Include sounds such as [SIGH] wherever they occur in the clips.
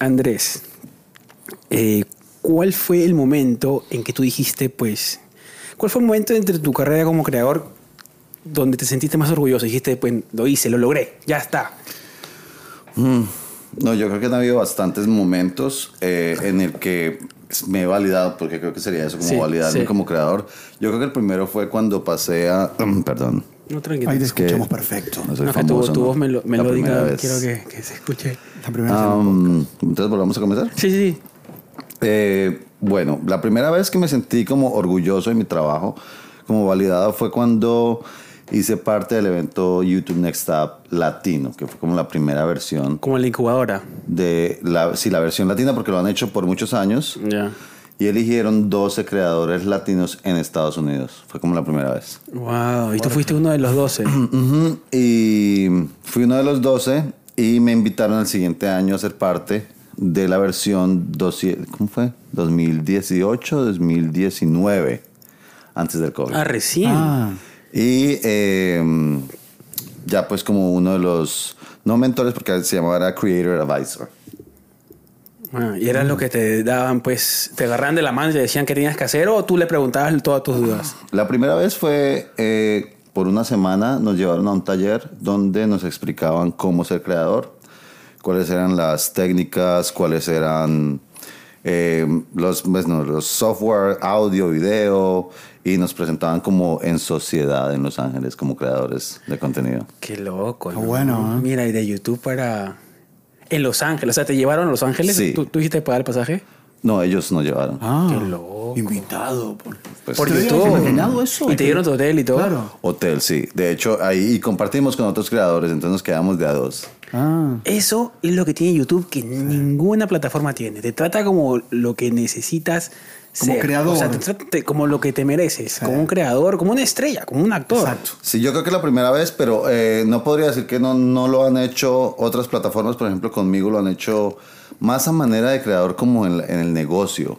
Andrés, eh, ¿cuál fue el momento en que tú dijiste, pues, cuál fue el momento entre tu carrera como creador donde te sentiste más orgulloso? Dijiste, pues, lo hice, lo logré, ya está. Mm, no, yo creo que han habido bastantes momentos eh, en el que me he validado, porque creo que sería eso como Sí, validarme sí. como creador. Yo creo que el primero fue cuando pasé a... perdón. No, tranquilo. Ahí te que- escuchamos perfecto. No soy No, que tu, famoso, tu ¿no? voz melo- La primera melódica, vez. quiero que, que se escuche. La primera Um, entonces volvamos a comenzar. Sí, sí. Eh, bueno, la primera vez que me sentí como orgulloso de mi trabajo, como validado, fue cuando hice parte del evento YouTube Next Up Latino, que fue como la primera versión Como la incubadora. de la, sí, la versión latina, porque lo han hecho por muchos años. Ya. Y eligieron 12 creadores latinos en Estados Unidos. Fue como la primera vez. Wow, y tú fuiste uno de los 12. [CLEARS THROAT] Ujú, Y fui uno de los 12 y me invitaron el siguiente año a ser parte de la versión 12 ¿cómo fue? 2018, 2019, antes del COVID. Ah, recién. Ah, Y eh, ya pues como uno de los, no mentores porque se llamaba era Creator Advisor. Ah, y era lo que te daban, pues, te agarraban de la mano y te decían que tenías que hacer o tú le preguntabas todas tus dudas. La primera vez fue eh, por una semana, nos llevaron a un taller donde nos explicaban cómo ser creador, cuáles eran las técnicas, cuáles eran eh, los, pues, no, los software, audio, video, y nos presentaban como en sociedad en Los Ángeles como creadores de contenido. Qué loco. Qué bueno, ¿eh? Mira, y de YouTube para... En Los Ángeles, o sea, ¿te llevaron a Los Ángeles? Sí. ¿Tú, tú dijiste pagar el pasaje? No, ellos nos llevaron. ah, Qué loco. Invitado. Por, Pues, Por ¿Te habías YouTube. imaginado eso? Y te dieron tu hotel y todo. Claro. Hotel, sí. De hecho, ahí y compartimos con otros creadores, entonces nos quedamos de a dos. Ah, Eso es lo que tiene YouTube que ninguna plataforma tiene. Te trata como lo que necesitas Como ser. creador. O sea, te trata te- como lo que te mereces. Como un creador, como una estrella, como un actor. exacto. Sí, yo creo que es la primera vez, pero eh, no podría decir que no, no lo han hecho otras plataformas, por ejemplo, conmigo lo han hecho más a manera de creador como en, en el negocio,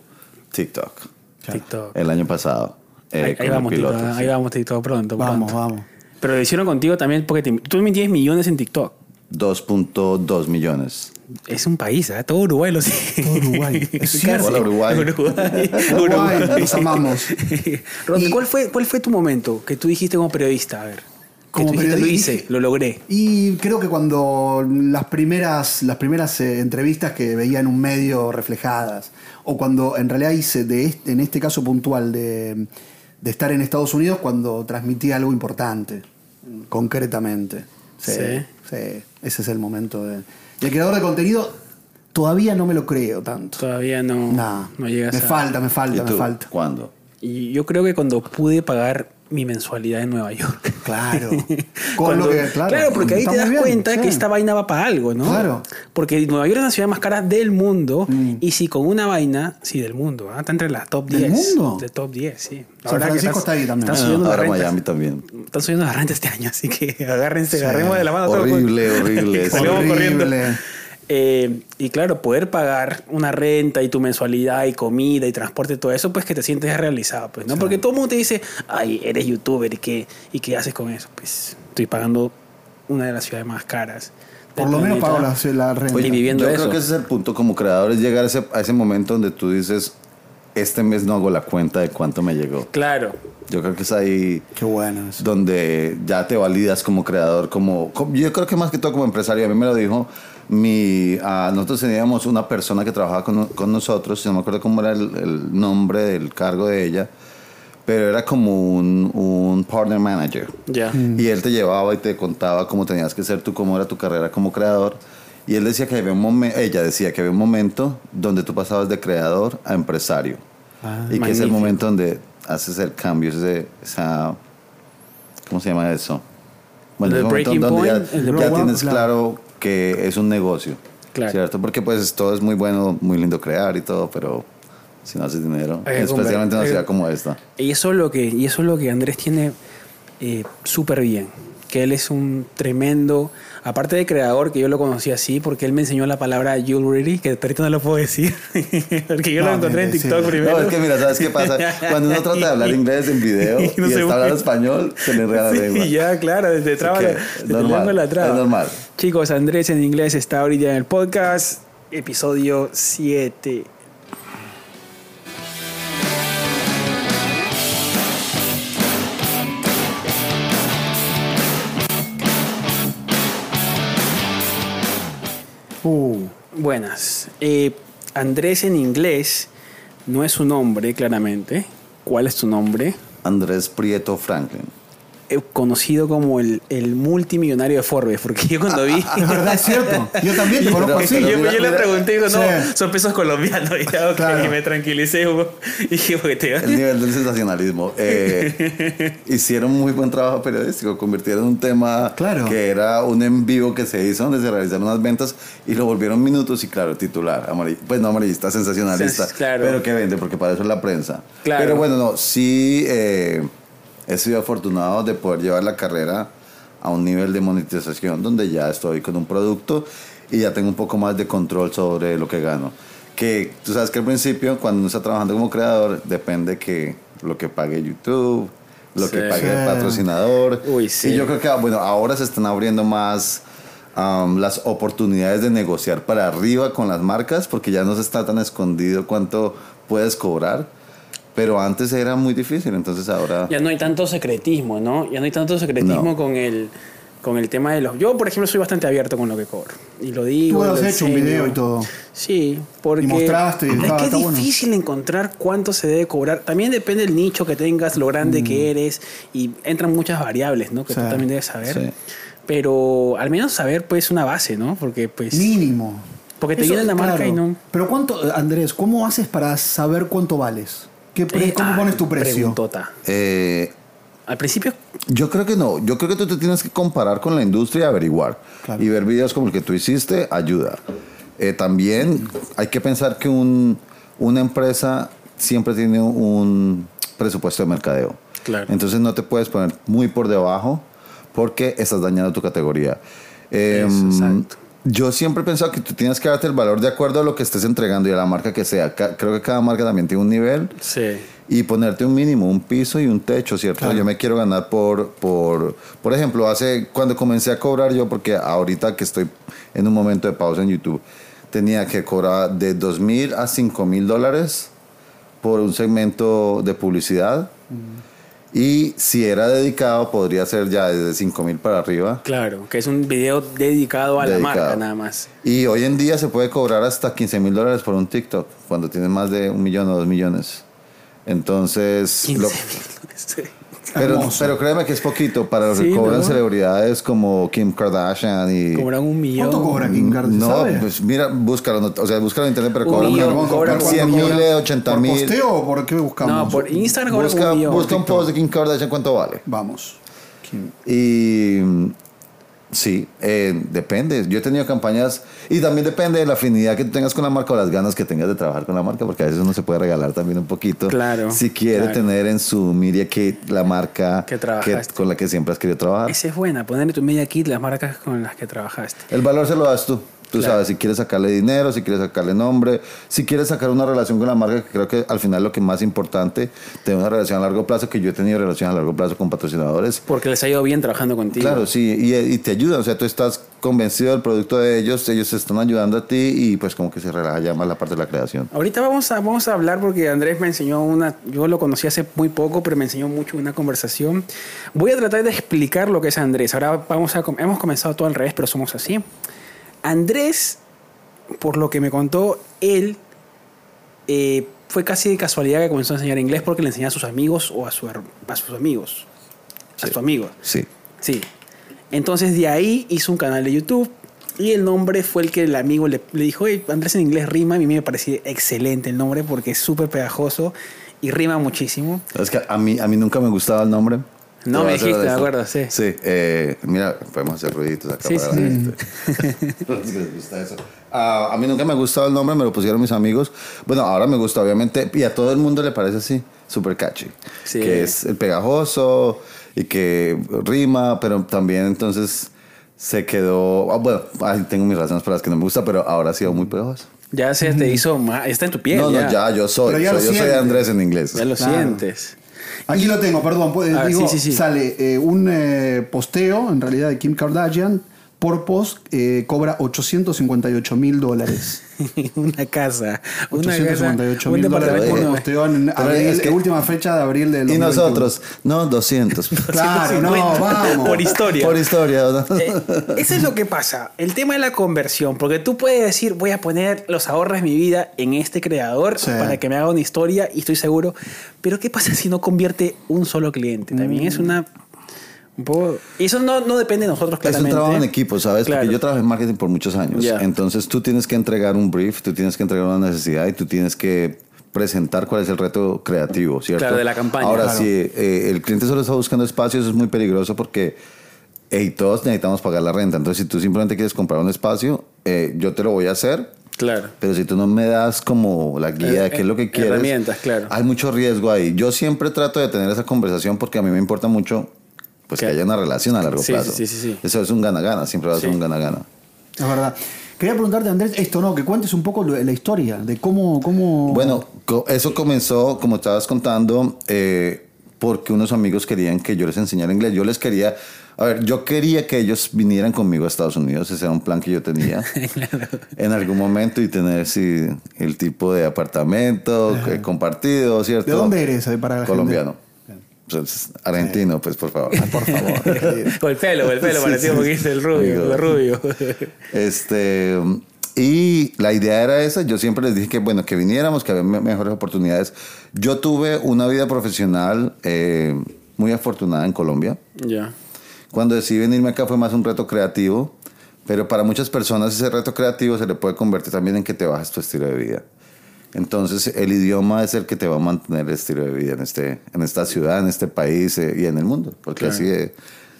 TikTok, TikTok. el año pasado. eh, ahí, vamos, piloto, TikTok. sí. Ahí vamos, TikTok pronto. Vamos, pronto. vamos. Pero lo hicieron contigo también porque te- tú también tienes millones en TikTok. 2.2 millones. Es un país, ¿eh? Todo Uruguay lo sigue. Todo Uruguay. [LAUGHS] Es Casi. cierto. Hola, Uruguay. Uruguay. [LAUGHS] Uruguay, los amamos. [LAUGHS] Ronde, Y- ¿cuál, fue, ¿cuál fue tu momento que tú dijiste como periodista? A ver. Que Como dijiste, lo periodista- hice, lo logré. Y creo que cuando las primeras, las primeras eh, entrevistas que veía en un medio reflejadas, o cuando en realidad hice, de este- en este caso puntual, de, de estar en Estados Unidos, cuando transmití algo importante, concretamente. Sí, Sí. sí, ese es el momento de... Y el creador de contenido todavía no me lo creo tanto. Todavía no, No, no llegas me a... falta, me ¿Y falta, me falta. ¿Cuándo? Y yo creo que cuando pude pagar mi mensualidad en Nueva York. Claro. [LAUGHS] Con Cuando- lo que- claro, porque ahí está te das bien, cuenta sí. que esta vaina va para algo, ¿no? Claro. Porque Nueva York es la ciudad más cara del mundo. Mm. Y si con una vaina, sí, del mundo, ¿ah? está entre las top 10. ¿Del mundo? De top 10, sí. La San que Francisco está ahí también. Están Ah, subiendo ahora rentas. Miami también. Están subiendo las rentas este año, así que [LAUGHS] agárrense, agarremos de la mano. todo el mundo. Horrible, [LAUGHS] horrible. Salimos Horrible. corriendo. Eh, y claro, poder pagar una renta y tu mensualidad y comida y transporte todo eso, pues que te sientes realizado, pues, ¿no? Porque todo el mundo te dice, ay, eres youtuber, ¿y qué, ¿y qué haces con eso? Pues estoy pagando una de las ciudades más caras. Por lo menos pago la, la renta. Oye, y viviendo yo eso. creo que ese es el punto como creador, es llegar a ese, a ese momento donde tú dices, este mes no hago la cuenta de cuánto me llegó. Claro. Yo creo que es ahí Qué bueno eso. donde ya te validas como creador, como, como- yo creo que más que todo como empresario, a mí me lo dijo mi, ah, nosotros teníamos una persona que trabajaba con, con nosotros, no me acuerdo cómo era el, el nombre del cargo de ella, pero era como un, un partner manager. Ya. Y él te llevaba y te contaba cómo tenías que ser tú, cómo era tu carrera como creador. Y él decía que había un momento, ella decía que había un momento donde tú pasabas de creador a empresario. Ah, y que es el magnífico. momento donde haces el cambio, ese, esa, ¿cómo se llama eso? Bueno, El momento donde ya, point, el ya up, tienes claro. claro que es un negocio, Claro. ¿cierto? Porque pues todo es muy bueno, muy lindo crear y todo, pero si no haces dinero, que especialmente en una conver- ciudad como esta. Y eso es lo que, y eso es lo que Andrés tiene eh, súper bien. Que él es un tremendo, aparte de creador, que yo lo conocí así, porque él me enseñó la palabra jewelry, que ahorita no lo puedo decir, [LAUGHS] porque yo No, lo encontré en TikTok sí. primero. No, es que mira, ¿sabes qué pasa? Cuando uno trata de hablar [LAUGHS] inglés en video Y [LAUGHS] y, no se está hablando español, se le enreda la lengua. Sí, ya, claro, desde traba, desde normal, la traba. es normal. Chicos, Andrés en inglés está ahorita en el podcast. episodio 7. Uh, Buenas. Eh, Andrés en inglés no es su nombre, claramente. ¿Cuál es tu nombre? Andrés Prieto Franklin. Eh, conocido como el, el multimillonario de Forbes, porque yo cuando vi... [LAUGHS] es verdad, es cierto. Yo también te [LAUGHS] conozco así. yo, le pregunté, digo, no, Sí. son pesos colombianos. [LAUGHS] Y, Claro. y me tranquilicé. Y dije, porque te El nivel del sensacionalismo. Eh, hicieron muy buen trabajo periodístico. Convirtieron un tema Claro. que era un en vivo que se hizo donde se realizaron unas ventas y lo volvieron minutos y claro, titular. amari- pues no amarillista, sensacionalista. Sens- claro. Pero que vende porque para eso es la prensa. Claro. Pero bueno, no, sí eh, he sido afortunado de poder llevar la carrera a un nivel de monetización donde ya estoy con un producto y ya tengo un poco más de control sobre lo que gano. Que tú sabes que al principio, cuando uno está trabajando como creador, depende que lo que pague YouTube, lo Sí. que pague el patrocinador. Uy, sí. Y yo creo que, ah, bueno, ahora se están abriendo más am, las oportunidades de negociar para arriba con las marcas, porque ya no se está tan escondido cuánto puedes cobrar. Pero antes era muy difícil, entonces ahora... Ya no hay tanto secretismo, ¿no? Ya no hay tanto secretismo No. con el con el tema de los... Yo, por ejemplo, soy bastante abierto con lo que cobro. Y lo digo. Tú lo has hecho un video y todo. Sí, porque... Y mostraste y es que es está bueno. difícil encontrar cuánto se debe cobrar. También depende del nicho que tengas, lo grande que eres. Y entran muchas variables, ¿no? Que Mm. Sí. tú también debes saber. Sí. Pero al menos saber, pues, una base, ¿no? Porque, pues... Mínimo. Porque te viene la marca y no- Pero cuánto, Andrés, ¿cómo haces para saber cuánto vales? ¿Qué pre- ¿Cómo pones tu precio? preguntota. Eh, Al principio Yo creo que no. Yo creo que tú te tienes que comparar con la industria y averiguar. Claro. Y ver videos como el que tú hiciste ayuda. Eh, también hay que pensar que un- una empresa siempre tiene un presupuesto de mercadeo. Claro. Entonces no te puedes poner muy por debajo porque estás dañando tu categoría. Eh, Eso, exacto. Yo siempre he pensado que tú tienes que darte el valor de acuerdo a lo que estés entregando y a la marca que sea. Creo que cada marca también tiene un nivel Sí. y ponerte un mínimo, un piso y un techo, ¿cierto? Claro. Yo me quiero ganar por, por, por ejemplo, hace, cuando comencé a cobrar yo, porque ahorita que estoy en un momento de pausa en YouTube, tenía que cobrar de 2 mil a 5 mil dólares por un segmento de publicidad. Y si era dedicado, podría ser ya desde 5 mil para arriba. Claro, que es un video dedicado a Dedicado. la marca nada más. Y hoy en día se puede cobrar hasta 15 mil dólares por un TikTok, cuando tienes más de un millón o dos millones. Entonces, 15 lo- mil. Sí. Pero, pero créeme que es poquito para lo que Sí, cobran ¿no? celebridades como Kim Kardashian y... Cobran un millón. ¿Cuánto cobra Kim Kardashian? No, ¿sabe? pues mira, búscalo, no- o sea, búscalo en internet, pero Un cobran millón, una- Vamos a cobra buscar 100 cuánto mil, cobra. 80 ¿Por mil. posteo o por qué buscamos? No, por Instagram cobran Busca, un millón. busca un post de Kim Kardashian, ¿cuánto vale? Vamos. Kim- Y mm, sí, eh, depende. Yo he tenido campañas y también depende de la afinidad que tú tengas con la marca o las ganas que tengas de trabajar con la marca, porque a veces uno se puede regalar también un poquito. Claro, Si quiere claro. tener en su media kit la marca Que trabajaste. con la que siempre has querido trabajar. Esa es buena, ponerle tu media kit las marcas con las que trabajaste. El valor se lo das tú. Tú Claro. sabes, si quieres sacarle dinero, si quieres sacarle nombre, si quieres sacar una relación con la marca, que creo que al final lo que más importante, tener una relación a largo plazo, que yo he tenido relación a largo plazo con patrocinadores. Porque les ha ido bien trabajando contigo. Claro, sí, y, y te ayudan, o sea, tú estás convencido del producto de ellos, ellos te están ayudando a ti y pues como que se relaja ya más la parte de la creación. Ahorita vamos a, vamos a hablar porque Andrés me enseñó una, yo lo conocí hace muy poco, pero me enseñó mucho una conversación. Voy a tratar de explicar lo que es Andrés. Ahora vamos a, hemos comenzado todo al revés, pero somos así. Andrés, por lo que me contó, él eh, fue casi de casualidad que comenzó a enseñar inglés porque le enseñaba a sus amigos o a, su, a sus amigos. A Sí. sus amigos. Sí. Sí. Entonces de ahí hizo un canal de YouTube y el nombre fue el que el amigo le, le dijo, "Oye, Andrés en inglés rima. A mí me pareció excelente el nombre porque es súper pegajoso y rima muchísimo. Es que a mí, a mí nunca me gustaba el nombre. No me dijiste, de acuerdo, sí. Sí, eh, mira, podemos hacer ruiditos acá Sí, para sí. la gente. [LAUGHS] Les gusta eso. Ah, a mí nunca me ha gustado el nombre, me lo pusieron mis amigos. Bueno, ahora me gusta, obviamente, y a todo el mundo le parece así, super catchy. Sí. Que es el pegajoso y que rima, pero también entonces se quedó. ah, bueno, ay, tengo mis razones por las que no me gusta, pero ahora ha sido muy pegajoso. Ya se te hizo más, está en tu piel. no, ya. no, ya, yo soy. Ya soy- yo soy. Andrés en inglés. Ya lo Claro. sientes. Aquí lo tengo, perdón. pues, Ah, digo, sí, sí, sí. Sale eh, un eh, posteo, en realidad, de Kim Kardashian, por post eh, cobra 858 mil dólares. [LAUGHS] una casa. Una 858 casa, mil dólares por en Pero abril, es que- última fecha de abril del Y 2021. nosotros, no, 200. [LAUGHS] Claro, no, 150 vamos. Por historia. Por historia. ¿no? Eh, eso es lo que pasa. El tema de la conversión. Porque tú puedes decir, voy a poner los ahorros de mi vida en este creador Sí. para que me haga una historia y estoy seguro. Pero ¿qué pasa si no convierte un solo cliente? También es una. Un poco, y eso no, no depende de nosotros, Es un claramente. trabajo en equipo, ¿sabes? Claro. Porque yo trabajé en marketing por muchos años. Entonces tú tienes que entregar un brief, tú tienes que entregar una necesidad y tú tienes que presentar cuál es el reto creativo, ¿cierto? Claro, de la campaña, Ahora, claro. si eh, el cliente solo está buscando espacios, es muy peligroso porque hey, todos necesitamos pagar la renta. Entonces, si tú simplemente quieres comprar un espacio, eh, yo te lo voy a hacer. Claro. Pero si tú no me das como la guía Eh, de qué es lo que eh, quieres, herramientas, claro. hay mucho riesgo ahí. Yo siempre trato de tener esa conversación porque a mí me importa mucho pues que Que- haya una relación a largo Sí, plazo. sí, sí, sí, sí. Eso es un gana-gana, siempre va a ser Sí. un gana-gana. Es verdad. Quería preguntarte, Andrés, esto no, que cuentes un poco la historia de cómo. cómo... Bueno, eso comenzó, como estabas contando, eh, porque unos amigos querían que yo les enseñara inglés. Yo les quería, a ver, yo quería que ellos vinieran conmigo a Estados Unidos. Ese era un plan que yo tenía [LAUGHS] en algún momento y tener sí, el tipo de apartamento eh, compartido, ¿cierto? ¿De dónde eres? Para la gente? Pues, argentino, pues por favor. [LAUGHS] Por favor. [LAUGHS] O el pelo, o el pelo, Sí, parecía sí, un poquito el rubio, Digo. el rubio. Este, y la idea era esa. Yo siempre les dije que, bueno, que viniéramos, que había me- mejores oportunidades. Yo tuve una vida profesional eh, muy afortunada en Colombia. ya. Cuando decidí venirme acá fue más un reto creativo, pero para muchas personas ese reto creativo se le puede convertir también en que te bajes tu estilo de vida. Entonces el idioma es el que te va a mantener el estilo de vida en, este, en esta ciudad, en este país eh, y en el mundo. Porque Claro. así, eh,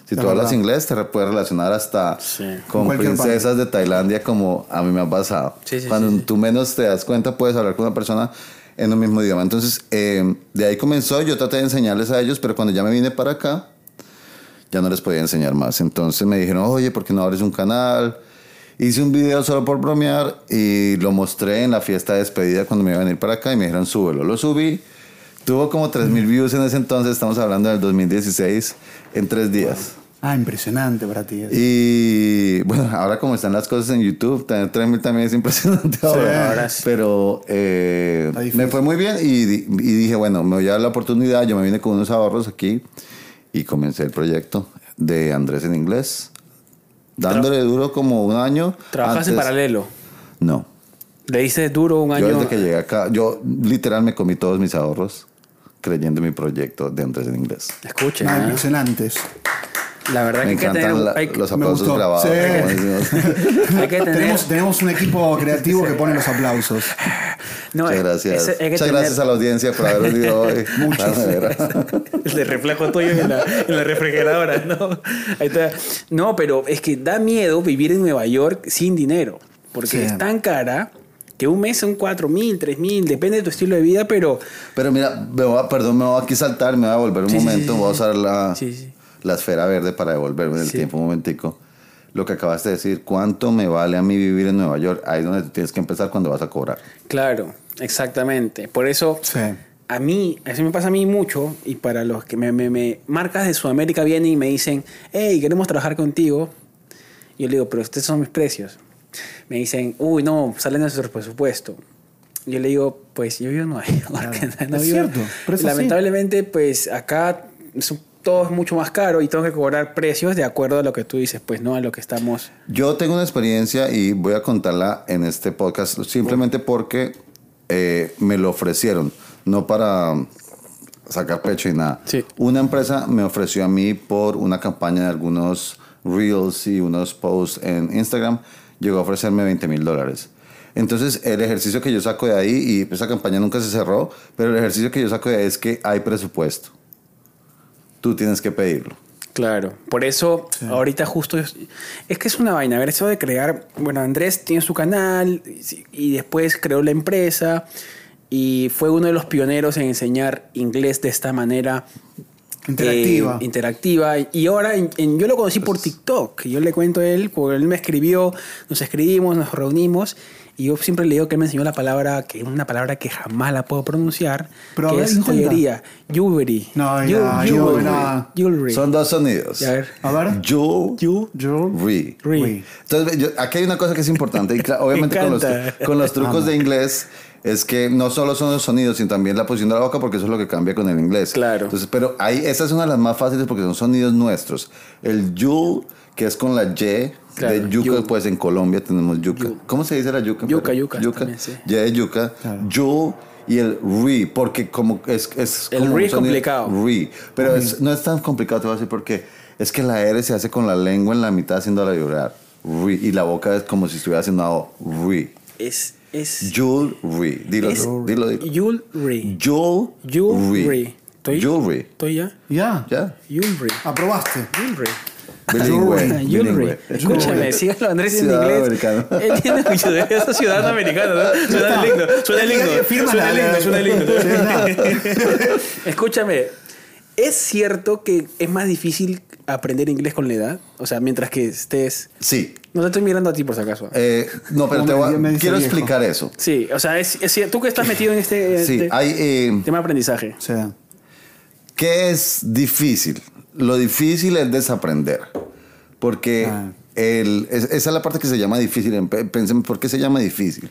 si La tú hablas inglés, te puedes relacionar hasta Sí. con Cualquier princesas de Tailandia como a mí me ha pasado. Sí, sí, Cuando sí, sí. tú menos te das cuenta, puedes hablar con una persona en un mismo idioma. Entonces, eh, de ahí comenzó, yo traté de enseñarles a ellos, pero cuando ya me vine para acá, ya no les podía enseñar más. Entonces me dijeron, oye, ¿por qué no abres un canal? Hice un video solo por bromear y lo mostré en la fiesta de despedida cuando me iba a venir para acá y me dijeron, súbelo. Lo subí. Tuvo como 3.000 views en ese entonces, estamos hablando del 2016, en tres días. Ah, impresionante para ti. Y bueno, ahora como están las cosas en YouTube, tener 3.000 también es impresionante ahora. ahora sí. Pero eh, me fue muy bien y, y dije, bueno, me voy a dar la oportunidad. Yo me vine con unos ahorros aquí y comencé el proyecto de Andrés en inglés. Dándole duro como un año. ¿Trabajas en paralelo? No. Le diste duro un Yo año. desde que llegué acá, yo literal me comí todos mis ahorros creyendo en mi proyecto de Andrés en inglés. Escuchen, Ah, ¿eh? impresionantes. La verdad Me que hay que encantan tener, la- hay que- los aplausos grabados. Sí. [LAUGHS] hay que tener- Tenemos, tenemos un equipo creativo que pone los aplausos. [LAUGHS] no, Muchas es- gracias. es- que Muchas tener- gracias a la audiencia por haber venido hoy. [LAUGHS] Muchas. Ah, de verdad. El reflejo tuyo en la, en la refrigeradora, ¿no? Ahí está. No, pero es que da miedo vivir en Nueva York sin dinero. Porque Sí. es tan cara que un mes son 4 mil, 3 mil, depende de tu estilo de vida, pero Pero mira, me voy a- perdón, me voy a aquí saltar, me voy a volver un Sí, momento, sí, voy a usar la, Sí, sí. La esfera verde para devolverme en el Sí. tiempo un momentico. Lo que acabaste de decir, ¿cuánto me vale a mí vivir en Nueva York? Ahí es donde tienes que empezar cuando vas a cobrar. claro, exactamente. Por eso Sí. a mí, eso me pasa a mí mucho, y para los que me, me- me- marcas de Sudamérica vienen y me dicen, hey, queremos trabajar contigo. Y yo le digo, pero estos son mis precios. Me dicen, uy, no, sale de nuestro presupuesto. Yo le digo, pues yo vivo en Nueva [LAUGHS] York. [LAUGHS] no es vivo- cierto, pero es así. Lamentablemente, pues acá es un- todo es mucho más caro y tengo que cobrar precios de acuerdo a lo que tú dices, pues no a lo que estamos. Yo tengo una experiencia y voy a contarla en este podcast simplemente porque eh, me lo ofrecieron, no para sacar pecho y nada. Sí. Una empresa me ofreció a mí por una campaña de algunos reels y unos posts en Instagram, llegó a ofrecerme 20 mil dólares. Entonces, el ejercicio que yo saco de ahí, y esa campaña nunca se cerró, pero el ejercicio que yo saco de ahí es que hay presupuesto. Tú tienes que pedirlo. Claro, por eso ahorita justo es, es que es una vaina, a ver, eso de crear, bueno, Andrés tiene su canal y, y después creó la empresa y fue uno de los pioneros en enseñar inglés de esta manera Interactiva. eh, interactiva. Y ahora en- en- yo lo conocí por TikTok. Yo le cuento a él, porque él me escribió, nos escribimos, nos reunimos. Y yo siempre le digo que él me enseñó la palabra, que es una palabra que jamás la puedo pronunciar, Pero a que es joyería. Jewelry. No, yo, jewelry. no. Jewelry. Son dos sonidos. A ver. A ver. Ju, Ju- Yo. re. Re. Entonces, yo- aquí hay una cosa que es importante. Y cla- [LAUGHS] obviamente con los, con los trucos de inglés es que no solo son los sonidos, sino también la posición de la boca, porque eso es lo que cambia con el inglés. Claro. Entonces, pero ahí, esa es una de las más fáciles porque son sonidos nuestros. El yu, que es con la Y Claro, de yuca, yu. pues en Colombia tenemos yuca. Yu. ¿Cómo se dice la yuca? Yuca, yuca también, sí. Y de yuca. Yu y el re, porque como es, es El como re es complicado. Re. Pero es- no es tan complicado, te voy a decir porque es que la R se hace con la lengua en la mitad haciéndola vibrar. Re. Y la boca es como si estuviera haciendo algo. Re. Es. Es. Jewelry. Dilo, es dilo, dilo. Jewelry. Jewelry. Jewelry. ¿Estoy? Jewelry. ¿Estoy ya? Ya. ¿Ya? Jewelry. Aprobaste. Jewelry. Bilingüe. Bilingüe. Escúchame, sígalo Andrés en inglés. americano. Él tiene mucho de eso, ciudadano americano. ¿no? Suena lindo, suena lindo. Firma Suena lindo, suena lindo. [LAUGHS] Escúchame, ¿es cierto que es más difícil aprender inglés con la edad? O sea, mientras que estés... Sí. No te estoy mirando a ti por si acaso. Eh, no, pero No, te me- voy a- quiero viejo. explicar eso. Sí, o sea, es, es cierto. Tú que estás metido en este, Sí, este hay... eh, tema de aprendizaje. O sea, ¿Qué es difícil? Lo difícil es desaprender. Porque Ah. el, es- esa es la parte que se llama difícil. Pe- Pensemos, ¿por qué se llama difícil?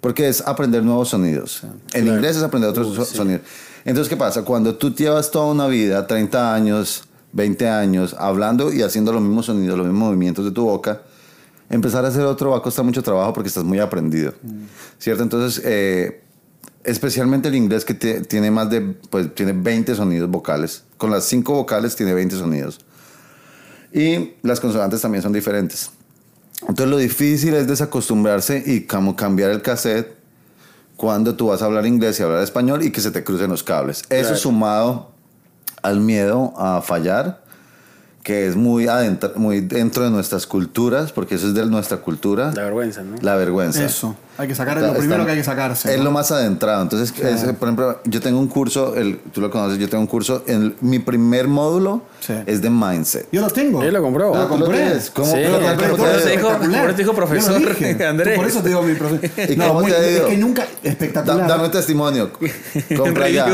Porque es aprender nuevos sonidos. En inglés es aprender otros so- sonidos. Entonces, ¿qué pasa? Cuando tú llevas toda una vida, 30 años, 20 años, hablando y haciendo los mismos sonidos, los mismos movimientos de tu boca, empezar a hacer otro va a costar mucho trabajo porque estás muy aprendido. ¿Cierto? Entonces, eh, especialmente el inglés que tie- tiene más de, pues tiene 20 sonidos vocales. Con las 5 vocales tiene 20 sonidos. Y las consonantes también son diferentes. Entonces lo difícil es desacostumbrarse y como cambiar el cassette cuando tú vas a hablar inglés y hablar español y que se te crucen los cables. Eso Claro. sumado al miedo a fallar, que es muy, adentro, muy dentro de nuestras culturas, porque eso es de nuestra cultura. La vergüenza, ¿no? La vergüenza. eso. Hay que sacar Está- lo primero está- que hay que sacarse. Es ¿no? lo más adentrado. Entonces, es, por ejemplo, yo tengo un curso, el, tú lo conoces, yo tengo un curso, en mi primer módulo Sí. es de mindset. Yo lo tengo. Él lo compró. Lo Ah, ¿tú lo compré. ¿Cómo? Sí, ¿Pero por cuánto eso te dijo- por eso te dijo Yo lo profesor. [LAUGHS] Andrés. Por eso te digo mi profesor. [LAUGHS] ¿Y cómo muy- te ha ido? Es que nunca. Da- Espectacular. dame testimonio. [LAUGHS] Compra ya.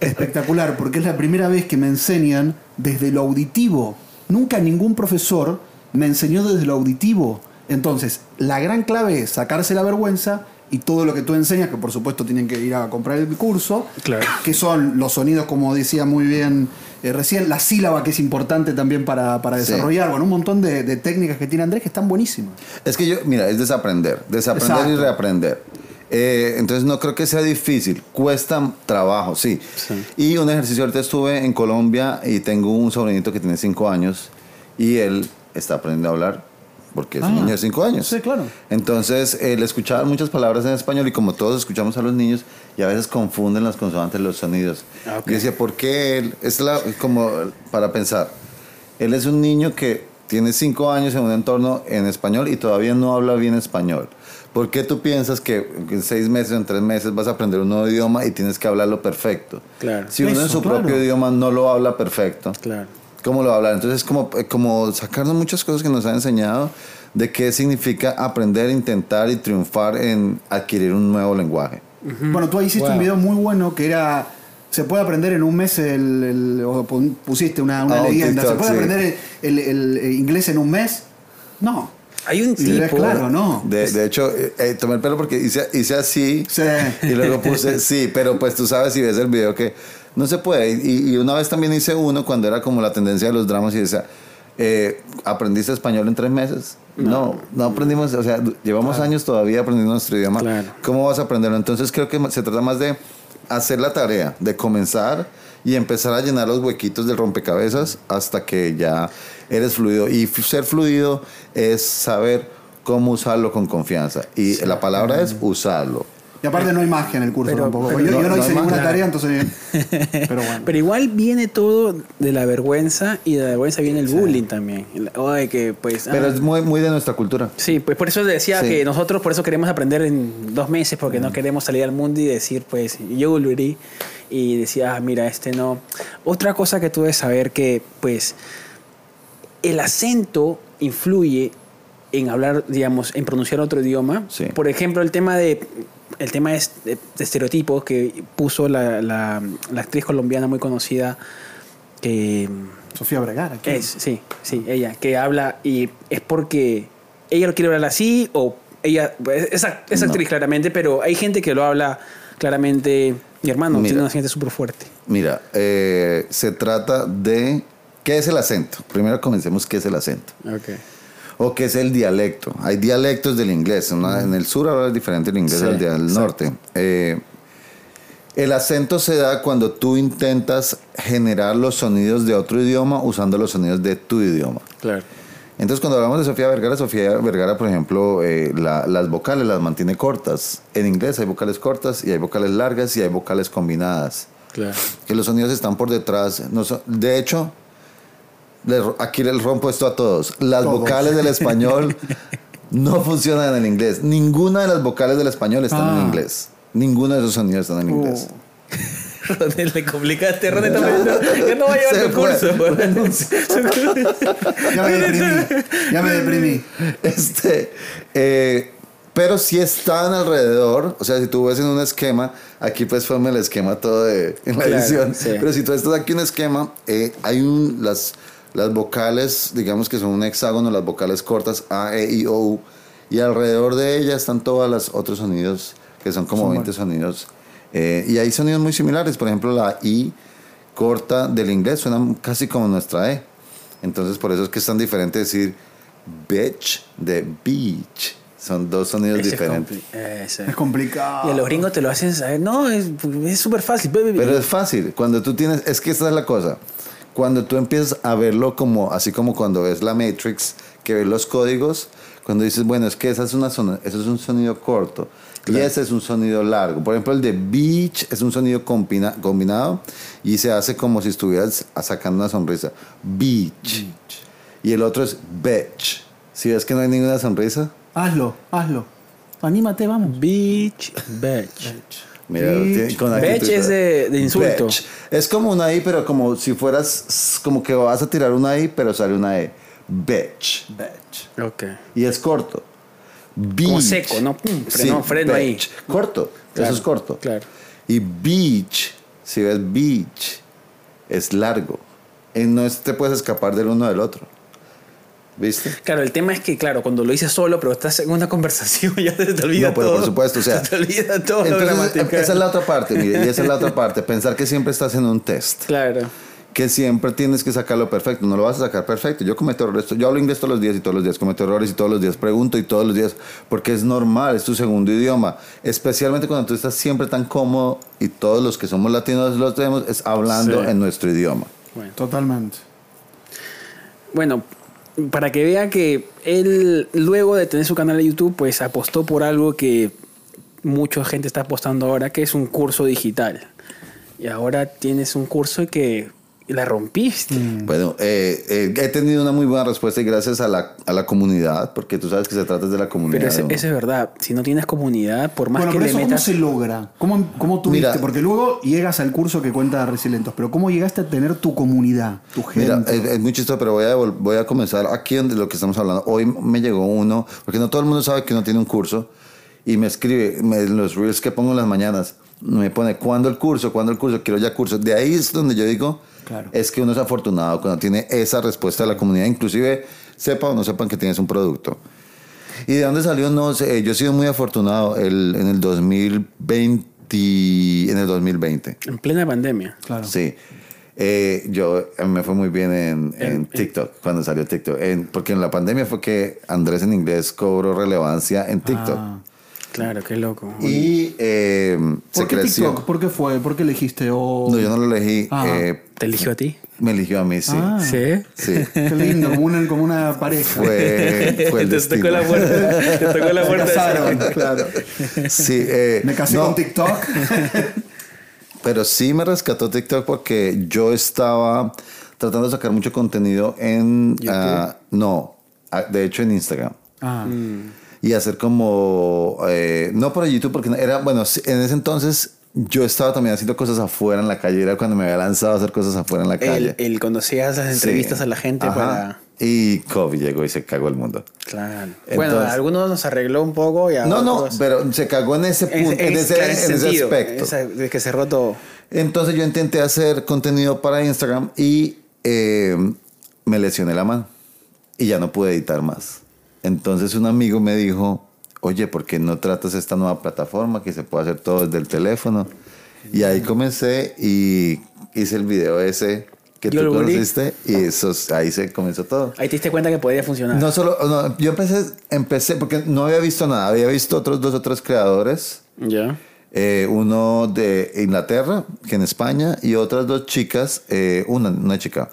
Espectacular, porque es la primera vez que me enseñan desde lo auditivo. Nunca ningún profesor me enseñó desde lo auditivo. Entonces, la gran clave es sacarse la vergüenza y todo lo que tú enseñas, que por supuesto tienen que ir a comprar el curso, Claro. que son los sonidos, como decía muy bien eh, recién, la sílaba que es importante también para, para Sí. desarrollar, bueno, un montón de, de técnicas que tiene Andrés que están buenísimas. Es que yo, mira, es desaprender. Desaprender y reaprender. Eh, entonces no creo que sea difícil, cuesta trabajo, sí. Sí. Y un ejercicio, ahorita estuve en Colombia y tengo un sobrinito que tiene 5 años y él está aprendiendo a hablar porque es un Ah, niño de 5 años. sí, claro. Entonces él escuchaba muchas palabras en español y como todos escuchamos a los niños y a veces confunden las consonantes, los sonidos. Ah, ok. Yo decía, ¿por qué él? Es la, como para pensar. Él es un niño que tiene 5 años en un entorno en español y todavía no habla bien español. ¿Por qué tú piensas que en seis meses o en tres meses vas a aprender un nuevo idioma y tienes que hablarlo perfecto? Claro. Si uno en Eso, su claro. propio idioma no lo habla perfecto, Claro. ¿Cómo lo va a hablar? Entonces es como, eh, como sacarnos muchas cosas que nos ha enseñado de qué significa aprender, intentar y triunfar en adquirir un nuevo lenguaje. Bueno, tú ahí hiciste Wow. un video muy bueno que era. Se puede aprender en un mes el. el- o pusiste una, una un leyenda. ¿Se TikTok, puede sí. aprender el, el- el inglés en un mes? No. Hay un tipo. claro, no. De, de hecho, eh, eh, tomé el pelo porque hice, hice así Sí. y luego puse [LAUGHS] sí, pero pues tú sabes si ves el video que no se puede. Y, y una vez también hice uno cuando era como la tendencia de los dramas y decía, eh, ¿aprendiste español en tres meses? No, no, aprendimos, o sea, llevamos años todavía aprendiendo nuestro idioma. Claro. ¿Cómo vas a aprenderlo? Entonces creo que se trata más de hacer la tarea, de comenzar y empezar a llenar los huequitos del rompecabezas hasta que ya eres fluido. Y ser fluido es saber cómo usarlo con confianza. Y la palabra es usarlo. Y aparte no hay magia en el curso Pero- tampoco. pero yo, no- yo no, hice hay ninguna magia. tarea, entonces. [LAUGHS] Pero bueno. Pero igual viene todo de la vergüenza y de la vergüenza viene el bullying también. De que, pues. Pero ah, es muy, muy de nuestra cultura. Sí, pues por eso decía Sí. que nosotros por eso queremos aprender en dos meses, porque no queremos salir al mundo y decir, pues, yo volveré. Y decía, ah, mira, este no. Otra cosa que tú debes saber que, pues, el acento influye en hablar, digamos, en pronunciar otro idioma. Sí. Por ejemplo, el tema de el tema es de, de estereotipos que puso la, la- la actriz colombiana muy conocida que Sofía Vergara. es, sí, sí, ella, que habla y es porque ella lo quiere hablar así o ella, pues, es, No. actriz claramente, pero hay gente que lo habla claramente, mi hermano, Mira. tiene un acento súper fuerte. Mira, eh, se trata de... ¿Qué es el acento? Primero comencemos qué es el acento. Okay. O qué es el dialecto. Hay dialectos del inglés. Una- en el sur ahora es diferente el inglés Sí, al del norte. Eh, el acento se da cuando tú intentas generar los sonidos de otro idioma usando los sonidos de tu idioma. Claro. Entonces, cuando hablamos de Sofía Vergara, Sofía Vergara, por ejemplo, eh, la- las vocales las mantiene cortas. En inglés hay vocales cortas y hay vocales largas y hay vocales combinadas. Claro. Que los sonidos están por detrás. No son- de hecho, aquí le rompo esto a todos. Las Todos. vocales del español [LAUGHS] no funcionan en el inglés. Ninguna de las vocales del español están en Ah. inglés. Ninguno de esos sonidos están en inglés. Uh, [LAUGHS] Ronnie, le complicaste, Ronnie está pensando, yo no voy a llevar tu fue. curso. ya me deprimí. Ya me deprimí. Este, eh, pero si están alrededor, o sea, si tú ves en un esquema, aquí pues forma el esquema todo de, en la Claro, edición, sí. pero si tú estás aquí en un esquema, eh, hay un, las, las vocales, digamos que son un hexágono, las vocales cortas A, E, I, O, U, y alrededor de ellas están todos los otros sonidos, que son como 20 sonidos, eh, y hay sonidos muy similares, por ejemplo, la I corta del inglés suena casi como nuestra E. Entonces, por eso es que es tan diferente decir bitch de beach. Son dos sonidos Ese es diferentes. Es complicado. Y a los gringos te lo hacen saber. No, es es súper fácil. Pero es fácil. Cuando tú tienes. Es que esta es la cosa. Cuando tú empiezas a verlo como. Así como cuando ves la Matrix, que ves los códigos. Cuando dices, bueno, es que esa es una zona, eso es un sonido corto. Y ese es un sonido largo. Por ejemplo, el de beach es un sonido combina- combinado y se hace como si estuvieras sacando una sonrisa. Beach. Y el otro es bitch. Si ves que no hay ninguna sonrisa, Hazlo, hazlo. Anímate, vamos. Beach, beach. Mira, tiene- con actitud. es de- de insulto. Es como una I, pero como si fueras, como que vas a tirar una I, pero sale una E. Bitch. Bitch. Ok. Y es corto. Beach. seco, ¿no? Pum, freno- freno ahí. bitch. Corto. Claro, Eso es corto. claro. Y beach, si ves beach, es largo. Y no es- te puedes escapar del uno del otro. ¿Viste? Claro, el tema es que, claro, cuando lo dices solo, pero estás en una [LAUGHS] conversación, ya te, te olvida No, pero todo. por supuesto, o sea, [LAUGHS] Se te olvida todo lo Entonces, gramatical. esa es la otra parte, mire, y esa es la otra parte. Pensar que siempre estás en un test. Claro. que siempre tienes que sacarlo perfecto. No lo vas a sacar perfecto. Yo cometo errores. Yo hablo inglés todos los días y todos los días cometo errores y todos los días pregunto y todos los días porque es normal, es tu segundo idioma. Especialmente cuando tú estás siempre tan cómodo y todos los que somos latinos lo tenemos es hablando Sí. en nuestro idioma. Bueno. Totalmente. Bueno, para que vea que él, luego de tener su canal de YouTube, pues apostó por algo que mucha gente está apostando ahora, que es un curso digital. Y ahora tienes un curso que la rompiste. Bueno, eh, eh, he tenido una muy buena respuesta y gracias a la, a la comunidad, porque tú sabes que se trata de la comunidad. Pero ese- ¿no? eso es verdad. Si no tienes comunidad, por más bueno, que pero le eso, ¿cómo metas... se logra? ¿Cómo, cómo tuviste? Mira. Porque luego llegas al curso que cuenta Resilientos, pero ¿cómo llegaste a tener tu comunidad, tu gente? Mira, es, es muy chistoso, pero voy a, voy a comenzar aquí donde lo que estamos hablando. Hoy me llegó uno, porque no todo el mundo sabe que uno tiene un curso, y me escribe me- los reels que pongo en las mañanas, me pone, ¿cuándo el curso? ¿Cuándo el curso? Quiero ya curso. De ahí es donde yo digo, Claro. es que uno es afortunado cuando tiene esa respuesta de la comunidad, inclusive sepa o no sepan que tienes un producto. ¿Y de dónde salió? No sé, yo he sido muy afortunado el- en el 2020, en el 2020. En plena pandemia. Claro. Sí. Eh, yo me fue muy bien en, en En- TikTok, cuando salió TikTok. En- porque en la pandemia fue que Andrés en inglés cobró relevancia en TikTok. Ah. Claro, qué loco. Y eh, se ¿Por qué creció. TikTok? ¿Por qué fue? ¿Por qué elegiste? O... No, yo no lo elegí. Ah. eh, ¿Te eligió a ti? me eligió a mí, sí. Ah. Sí. Sí. [LAUGHS] Qué lindo, como una, como una pareja. Fue, fue el te destino. tocó la puerta. Te tocó la puerta. casaron. Claro. Sí, eh, Me casé no, con TikTok. [LAUGHS] Pero sí me rescató TikTok porque yo estaba tratando de sacar mucho contenido en... Ah, no, de hecho en Instagram. Ah. Y hacer como eh, no por YouTube porque no- era bueno en ese entonces yo estaba también haciendo cosas afuera en la calle era cuando me había lanzado a hacer cosas afuera en la calle El, el cuando hacías las entrevistas Sí. a la gente Ajá. para... y COVID llegó y se cagó el mundo. Claro. Entonces- bueno, a algunos nos arregló un poco y a No, no, otros- pero se cagó en ese punto, en, en- ese, claro, en aspecto. esa- de que cerró todo. Entonces yo intenté hacer contenido para Instagram y eh, me lesioné la mano y ya no pude editar más. Entonces un amigo me dijo, oye, ¿por qué no tratas esta nueva plataforma que se puede hacer todo desde el teléfono? Y ahí comencé y hice el video ese que tú conociste y eso, ahí se comenzó todo. Ahí te diste cuenta que podía funcionar. No solo, no, yo empecé, empecé porque no había visto nada, había visto otros dos o tres creadores. Ya. Eh, uno de Inglaterra, que en España, y otras dos chicas, eh, una, una chica.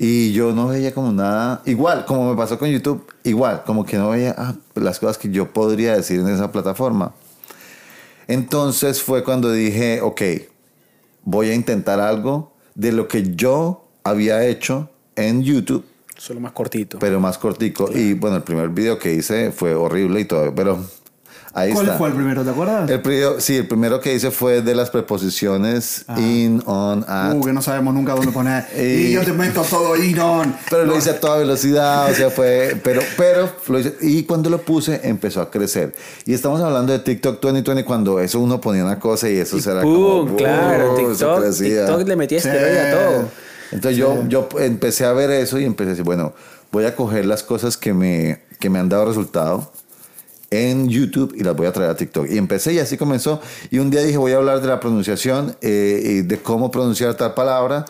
Y yo no veía como nada, igual, como me pasó con YouTube, igual, como que no veía ah, las cosas que yo podría decir en esa plataforma. Entonces fue cuando dije, ok, voy a intentar algo de lo que yo había hecho en YouTube, Solo más cortito. pero más cortico. Y bueno, el primer video que hice fue horrible y todo, pero ahí ¿Cuál está. fue el primero, te acuerdas? El primero, sí, el primero que hice fue de las preposiciones in, on, at. Uh, que no sabemos nunca dónde poner. [LAUGHS] Y- y yo te meto todo in on. pero lo hice a toda velocidad, o sea, fue, pero, pero lo hice, y cuando lo puse empezó a crecer. Y estamos hablando de TikTok 2020 cuando eso uno ponía una cosa y eso Y era ¡pum! como, claro, TikTok. TikTok le metía Sí. a todo. Entonces yo, yo empecé a ver eso y empecé a decir, bueno, voy a coger las cosas que me, que me han dado resultado en YouTube y las voy a traer a TikTok. Y empecé y así comenzó. Y un día dije, voy a hablar de la pronunciación eh, y de cómo pronunciar tal palabra.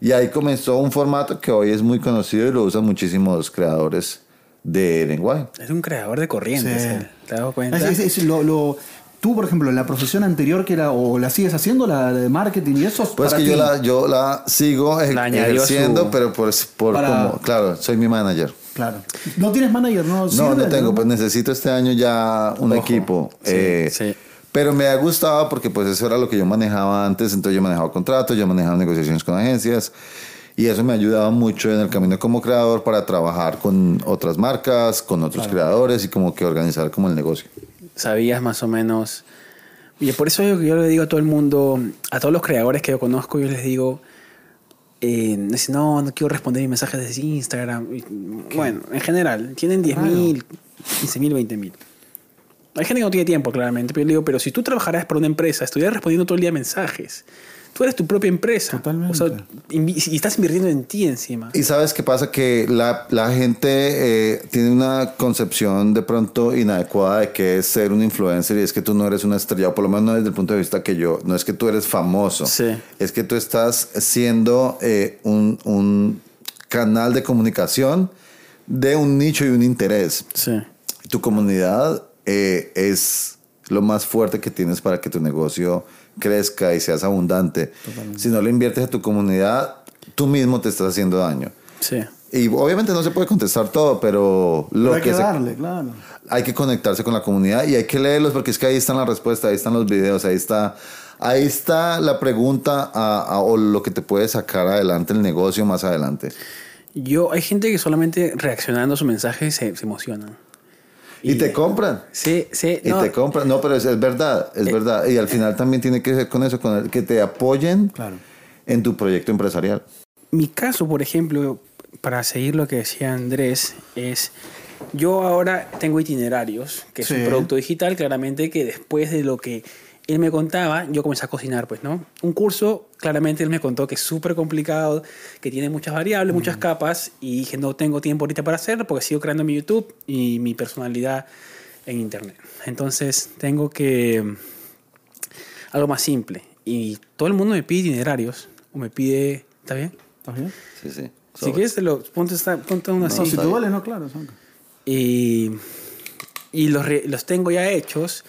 Y ahí comenzó un formato que hoy es muy conocido y lo usan muchísimos creadores de lenguaje. Es un creador de corrientes. Sí. él. ¿Te has dado cuenta? Es- es- es lo- lo- tú, por ejemplo, en la profesión anterior que era, o la sigues haciendo, la de marketing y eso. Pues para que yo ti. la, yo la sigo La ejerciendo, su- pero por, por Para- como, claro, soy mi manager. Claro. ¿No tienes manager? No, No, no tengo, pues necesito este año ya un Ojo. equipo. eh, sí. Pero me ha gustado porque pues eso era lo que yo manejaba antes, entonces yo manejaba contratos, yo manejaba negociaciones con agencias y eso me ha ayudado mucho en el camino como creador para trabajar con otras marcas, con otros creadores y como que organizar como el negocio. Sabías más o menos. Y por eso yo, yo le digo a todo el mundo, a todos los creadores que yo conozco, yo les digo, eh, dicen, no, no quiero responder mis mensajes desde Instagram. Bueno, en general, tienen 10 mil, 15 mil, 20 mil. Hay gente que no tiene tiempo, claramente, pero yo le digo, pero si tú trabajaras para una empresa, estuvieras respondiendo todo el día mensajes, tú eres tu propia empresa. Totalmente. O sea, y estás invirtiendo en ti encima. Y sabes qué pasa que la, la gente eh, tiene una concepción de pronto inadecuada de que es ser un influencer y es que tú no eres una estrella, o por lo menos no desde el punto de vista que yo, no es que tú eres famoso, Sí. es que tú estás siendo eh, un, un canal de comunicación de un nicho y un interés. Sí. Tu comunidad eh, es lo más fuerte que tienes para que tu negocio crezca y seas abundante. Si no le inviertes a tu comunidad, tú mismo te estás haciendo daño. Sí. Y obviamente no se puede contestar todo, pero lo Pero hay que, que se- darle, claro. hay que conectarse con la comunidad y hay que leerlos porque es que ahí están las respuestas, ahí están los videos, ahí está, ahí está la pregunta a- a- o lo que te puede sacar adelante el negocio más adelante. Yo, hay gente que solamente reaccionando a su mensaje se, se emocionan. Y, te compran. Sí, sí. Y no, te compran. No, pero es, es verdad, es verdad. Y al final también tiene que ser con eso, con el- que te apoyen Claro. en tu proyecto empresarial. Mi caso, por ejemplo, para seguir lo que decía Andrés, es yo ahora tengo itinerarios, que es un producto digital, claramente que después de lo que él me contaba, yo comencé a cocinar, pues, ¿no? Un curso, claramente él me contó que es súper complicado, que tiene muchas variables, muchas capas, y dije, no tengo tiempo ahorita para hacerlo porque sigo creando mi YouTube y mi personalidad en Internet. Entonces, tengo que algo más simple. Y todo el mundo me pide itinerarios, o me pide, ¿está bien? ¿Estás bien? Sí, sí. Si quieres, te lo, ponte, ponte uno así. No, si bien. duele, no, claro. son- Y, y los, los tengo ya hechos.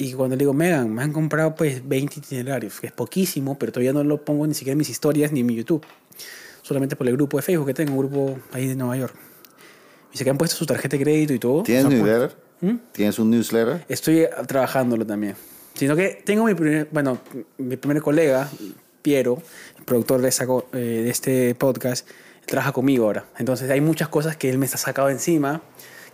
Y cuando le digo, Megan, me han comprado pues 20 itinerarios, que es poquísimo, pero todavía no lo pongo ni siquiera en mis historias ni en mi YouTube. Solamente por el grupo de Facebook que tengo, un grupo ahí de Nueva York. Y se que han puesto su tarjeta de crédito y todo. ¿Tienes sea, newsletter? ¿Mm? ¿Tienes un newsletter? Estoy eh, trabajándolo también. Sino que tengo mi primer, bueno, mi primer colega, Piero, el productor de, esa eh, de este podcast, trabaja conmigo ahora. Entonces hay muchas cosas que él me está sacado encima,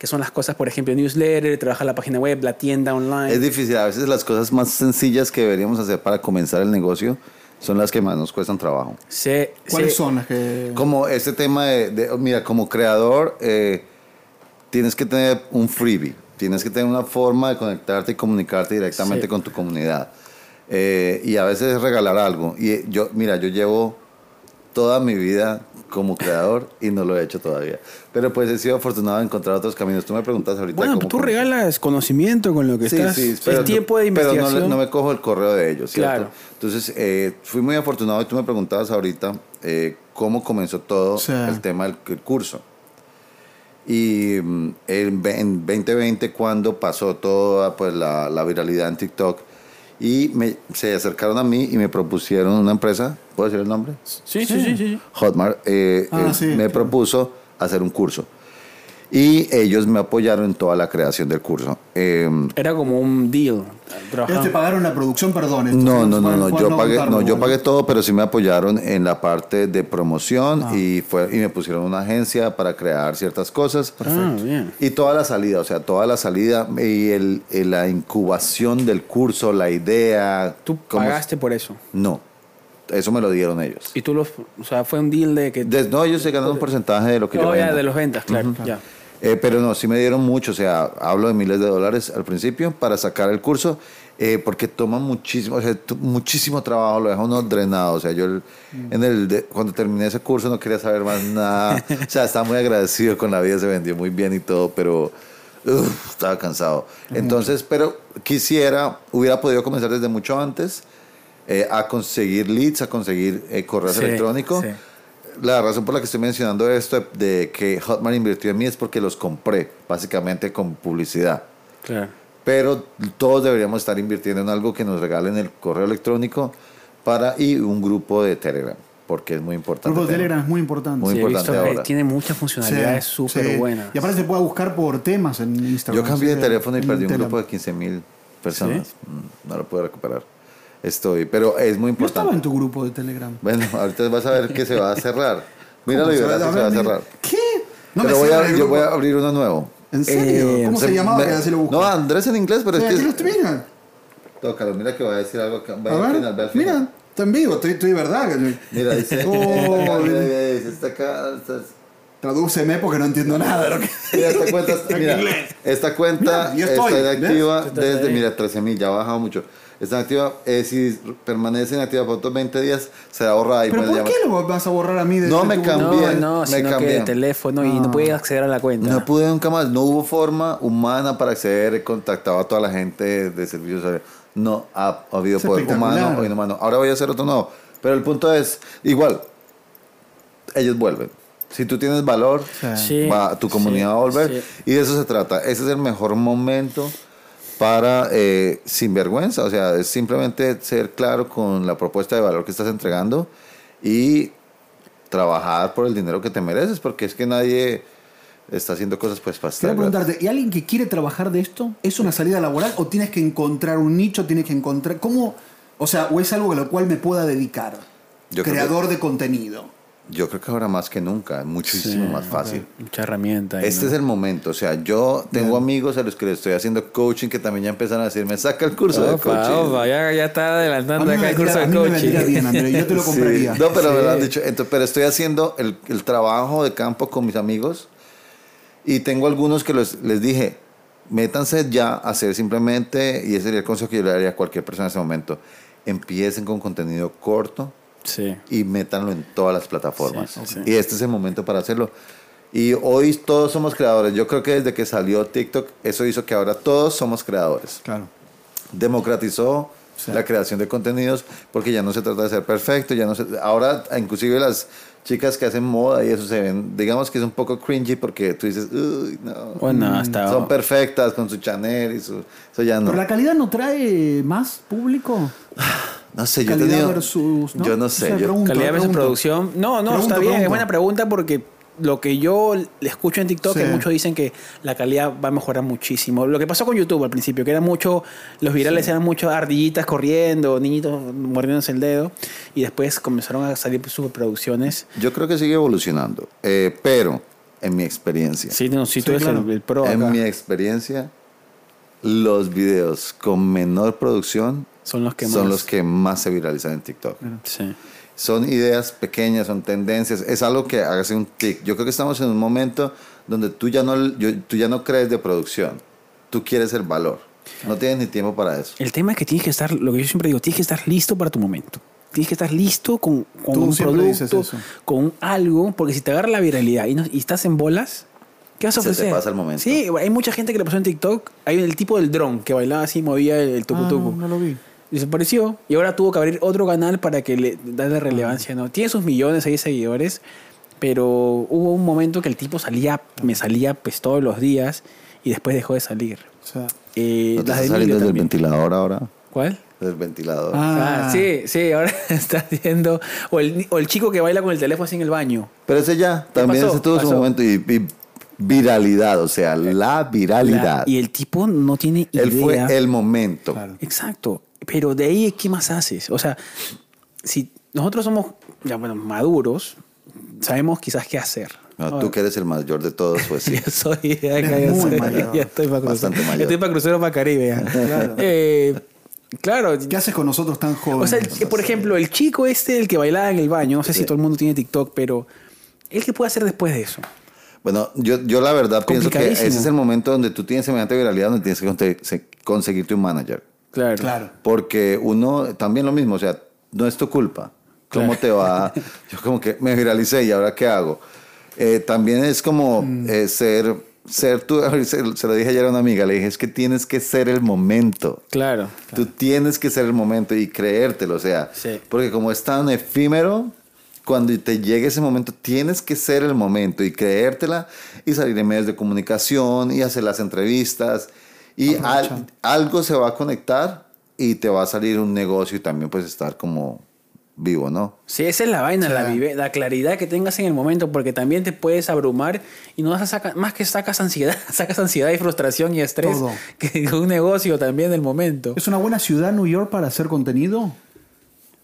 que son las cosas, por ejemplo, newsletter, trabaja la página web, la tienda online. Es difícil. A veces las cosas más sencillas que deberíamos hacer para comenzar el negocio son las que más nos cuestan trabajo. Se- ¿Cuáles son las que.? Como este tema de, de- mira, como creador, eh, tienes que tener un freebie, tienes que tener una forma de conectarte y comunicarte directamente Sí. con tu comunidad. Eh, y a veces regalar algo. Y yo, mira, yo llevo toda mi vida como creador y no lo he hecho todavía. Pero pues he sido afortunado de encontrar otros caminos. Tú me preguntas ahorita Bueno, cómo tú regalas conocimiento con lo que Sí, estás. sí, es tiempo de pero no investigación. no, me cojo el correo de ellos, ¿cierto? Claro. Entonces, eh, fui muy afortunado y tú me preguntabas ahorita eh, cómo comenzó todo Sí. el tema del el curso. Y mm, en 2020, cuando pasó toda pues, la, la viralidad en TikTok, y me, se acercaron a mí y me propusieron una empresa, ¿puedo decir el nombre? Sí, sí, sí, sí, sí. Hotmart, eh, Ah, eh, sí, me claro. propuso hacer un curso. Y ellos me apoyaron en toda la creación del curso. Eh, Era como un deal. ¿Ellos te pagaron la producción, perdón? no, no, no, no, yo pagué, contarlo, no, yo pagué todo, pero sí me apoyaron en la parte de promoción Ah. y fue y me pusieron una agencia para crear ciertas cosas. Ah, bien. Y toda la salida, o sea, toda la salida y el, el- la incubación del curso, la idea. Tú pagaste por eso. No, eso me lo dieron ellos. Y tú los. O sea, fue un deal de que. Des- no, ellos se ganan un porcentaje de lo que yo Oh, ya, vendo. de los ventas, claro. Ya. Eh, pero no, sí me dieron mucho, o sea, hablo de miles de dólares al principio para sacar el curso, eh, porque toma muchísimo, o sea, muchísimo trabajo, lo deja uno drenado, o sea, yo el- en el, de- cuando terminé ese curso no quería saber más nada, [LAUGHS] o sea, estaba muy agradecido con la vida, se vendió muy bien y todo, pero uf, estaba cansado. Entonces, pero quisiera, hubiera podido comenzar desde mucho antes eh, a conseguir leads, a conseguir eh, correos Sí, electrónicos. sí. La razón por la que estoy mencionando esto de que Hotmart invirtió en mí es porque los compré, básicamente con publicidad. Claro. Pero todos deberíamos estar invirtiendo en algo que nos regalen el correo electrónico para y un grupo de Telegram, porque es muy El importante. grupo de. Telegram es muy importante. Muy Sí, importante visto ahora. tiene muchas funcionalidades súper sí. buenas. Y aparte se puede buscar por temas en Instagram. Yo cambié de teléfono y perdí un grupo de 15 mil personas. Mm, No lo puedo recuperar. Estoy, pero es muy Yo importante. estaba en tu grupo de Telegram. Bueno, ahorita vas a ver que se va a cerrar. [LAUGHS] Míralo y ¿Cómo verás que se va a cerrar. ¿Qué? No pero me voy a, yo voy a abrir uno nuevo. ¿En serio? Eh, ¿Cómo se, Se- llamaba? me- lo no, Andrés en inglés, pero es aquí que. lo estoy viendo. Tócalo, mira que voy a decir algo. Que, A vaya al final, ve ver, al final. mira, está en vivo, estoy, estoy de verdad. Mira, dice. [LAUGHS] Oh, mira, mira, dice, está acá. está- Tradúceme porque no entiendo nada de lo que. [LAUGHS] Mira, esta cuenta, mira, esta cuenta Mira, yo estoy, está estás desde, ahí. mira, 13 mil, ya ha bajado mucho. Está activa, eh, si permanece inactiva por otros 20 días, será borrada y ¿Pero pueden por qué lo vas a borrar a mí de No me cambié. No, no, me sino que cambié. de teléfono y no puede acceder a la cuenta. No pude nunca más, no hubo forma humana para acceder, he contactado a toda la gente de servicios. No ha, ha habido Es poder humano o inhumano. Ahora voy a hacer otro nuevo. Pero el punto es, igual, ellos vuelven. Si tú tienes valor, Sí, va, tu comunidad sí, va a volver. sí. Y de eso se trata. Ese es el mejor momento para, eh, sin vergüenza, o sea, es simplemente ser claro con la propuesta de valor que estás entregando y trabajar por el dinero que te mereces, porque es que nadie está haciendo cosas pues Quería gratis. preguntarte, ¿y alguien que quiere trabajar de esto? ¿Es una salida laboral o tienes que encontrar un nicho? ¿Tienes que encontrar. ¿Cómo? O sea, o es algo a lo cual me pueda dedicar? Yo Creador de contenido. Yo creo que ahora más que nunca, es muchísimo Sí, más fácil. Mucha herramienta. ahí, Este ¿no? es el momento, o sea, yo tengo amigos a los que les estoy haciendo coaching que también ya empezaron a decirme, saca el curso de Opa, coaching. opa, ya, ya está adelantando acá el curso de me coaching. bien, André, yo te lo [LAUGHS] Sí, compraría. No, pero me lo han Sí. dicho. Entonces, pero estoy haciendo el, el trabajo de campo con mis amigos y tengo algunos que los, les dije, métanse ya a hacer simplemente, y ese sería el consejo que yo le daría a cualquier persona en ese momento, empiecen con contenido corto Sí. y métanlo en todas las plataformas. Sí. Y este es el momento para hacerlo. Y hoy todos somos creadores. Yo creo que desde que salió TikTok, eso hizo que ahora todos somos creadores Claro. democratizó la creación de contenidos porque ya no se trata de ser perfecto, ya no se, ahora inclusive las chicas que hacen moda y eso se ven, digamos que es un poco cringy porque tú dices, uy, no, Bueno, hasta. son perfectas con su Chanel y su, eso ya no. ¿Pero la calidad no trae más público? [LAUGHS] No sé, yo tenido, versus, ¿no? yo no O sé, sea, yo, pregunto, Calidad versus pregunto. producción. No, no, Pregunto, está bien. Es buena pregunta porque lo que yo le escucho en TikTok Sí. es muchos dicen que la calidad va a mejorar muchísimo. Lo que pasó con YouTube al principio, que era mucho, los virales eran mucho ardillitas corriendo, niñitos mordiéndose el dedo, y después comenzaron a salir superproducciones. yo creo que sigue evolucionando, eh, pero en mi experiencia, Sí, no, si tú Sí, eres claro. el, el pro en acá. mi experiencia, los videos con menor producción Son los que son más. los que más se viralizan en TikTok. Sí. Son ideas pequeñas, son tendencias, es algo que hágase un tic. Yo creo que estamos en un momento donde tú ya no, yo- tú ya no crees de producción, tú quieres el valor. No tienes ni tiempo para eso. El tema es que tienes que estar, lo que yo siempre digo, tienes que estar listo para tu momento. Tienes que estar listo con, con un producto, con algo, porque si te agarra la viralidad y, no- y estás en bolas, ¿qué vas a Se te ofrecer? pasa el momento. Sí, hay mucha gente que le pasó en TikTok. Hay el tipo del dron que bailaba así, movía el, el tucu Ah, no, no lo vi. Desapareció y ahora tuvo que abrir otro canal para que le darle relevancia. ¿no? Tiene sus millones ahí de seguidores, pero hubo un momento que el tipo salía, me salía pues todos los días y después dejó de salir. O sea, Eh, ¿No te las está de saliendo del ventilador ahora? ¿Cuál? Del ventilador. Ah, Ah. sí, sí, ahora [LAUGHS] está haciendo. O el, o el chico que baila con el teléfono así en el baño. Pero ese ya, también pasó? ese tuvo su Pasó. momento y, y viralidad, o sea, la viralidad. La- y el tipo no tiene idea. Él fue el momento. Claro. Exacto. Pero de ahí, ¿qué más haces? O sea, si nosotros somos, ya bueno, maduros, sabemos quizás qué hacer. No, tú que eres el mayor de todos, pues sí. [LAUGHS] Ya soy, ya, ya- muy soy- mayor. ya estoy para crucero. Bastante mayor. Ya estoy para crucero para Caribe. ya. Claro. Eh, claro. ¿Qué haces con nosotros tan O jóvenes? sea, el- por ejemplo, el chico este, el que bailaba en el baño, no sé si Sí. todo el mundo tiene TikTok, pero ¿él qué puede hacer después de eso? Bueno, yo, yo la verdad pienso que Complicadísimo. ese es el momento donde tú tienes semejante viralidad, donde tienes que conte- se- conseguirte un manager. Claro. Claro. Porque uno, también lo mismo, o sea, no es tu culpa. ¿Cómo Claro. te va? [LAUGHS] Yo como que me viralicé y ahora qué hago. Eh, también es como Mm. eh, ser, ser tú, [LAUGHS] se, se lo dije ayer a una amiga, le dije, es que tienes que ser el momento. Claro. Tú tienes que ser el momento y creértelo, o sea, Sí. porque como es tan efímero, cuando te llegue ese momento, tienes que ser el momento y creértela y salir en medios de comunicación y hacer las entrevistas y al- algo se va a conectar y te va a salir un negocio y también puedes estar como vivo, ¿no? Sí, esa es la vaina, la, vive- la claridad que tengas en el momento, porque también te puedes abrumar y no vas a sacar, más que sacas ansiedad, [LAUGHS] sacas ansiedad y frustración y estrés Todo. que un negocio también del momento. ¿Es una buena ciudad New York para hacer contenido?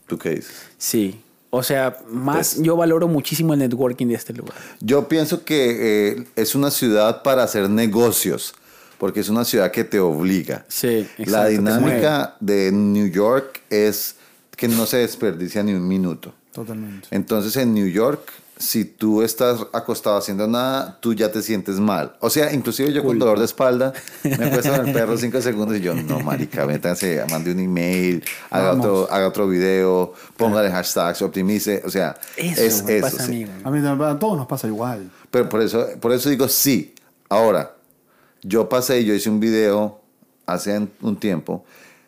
¿Tú qué dices? Sí. O sea, más Pues- yo valoro muchísimo el networking de este lugar. Yo pienso que eh, es una ciudad para hacer negocios, porque es una ciudad que te obliga. Sí, La exacto, te dinámica de New York es que no se desperdicia ni un minuto. Totalmente. Entonces en New York, si tú estás acostado haciendo nada, tú ya te sientes mal. O sea, inclusive yo con dolor de espalda, me acuesto en el perro [LAUGHS] cinco segundos y yo, no, marica, métanse, mande un email, haga Vamos. otro, haga otro video, póngale hashtags, optimice, o sea, Eso es me eso. pasa a sí. mí. güey. A mí a todos nos pasa igual. Pero por eso, por eso digo sí. Ahora, yo pasé y yo hice un video hace un tiempo,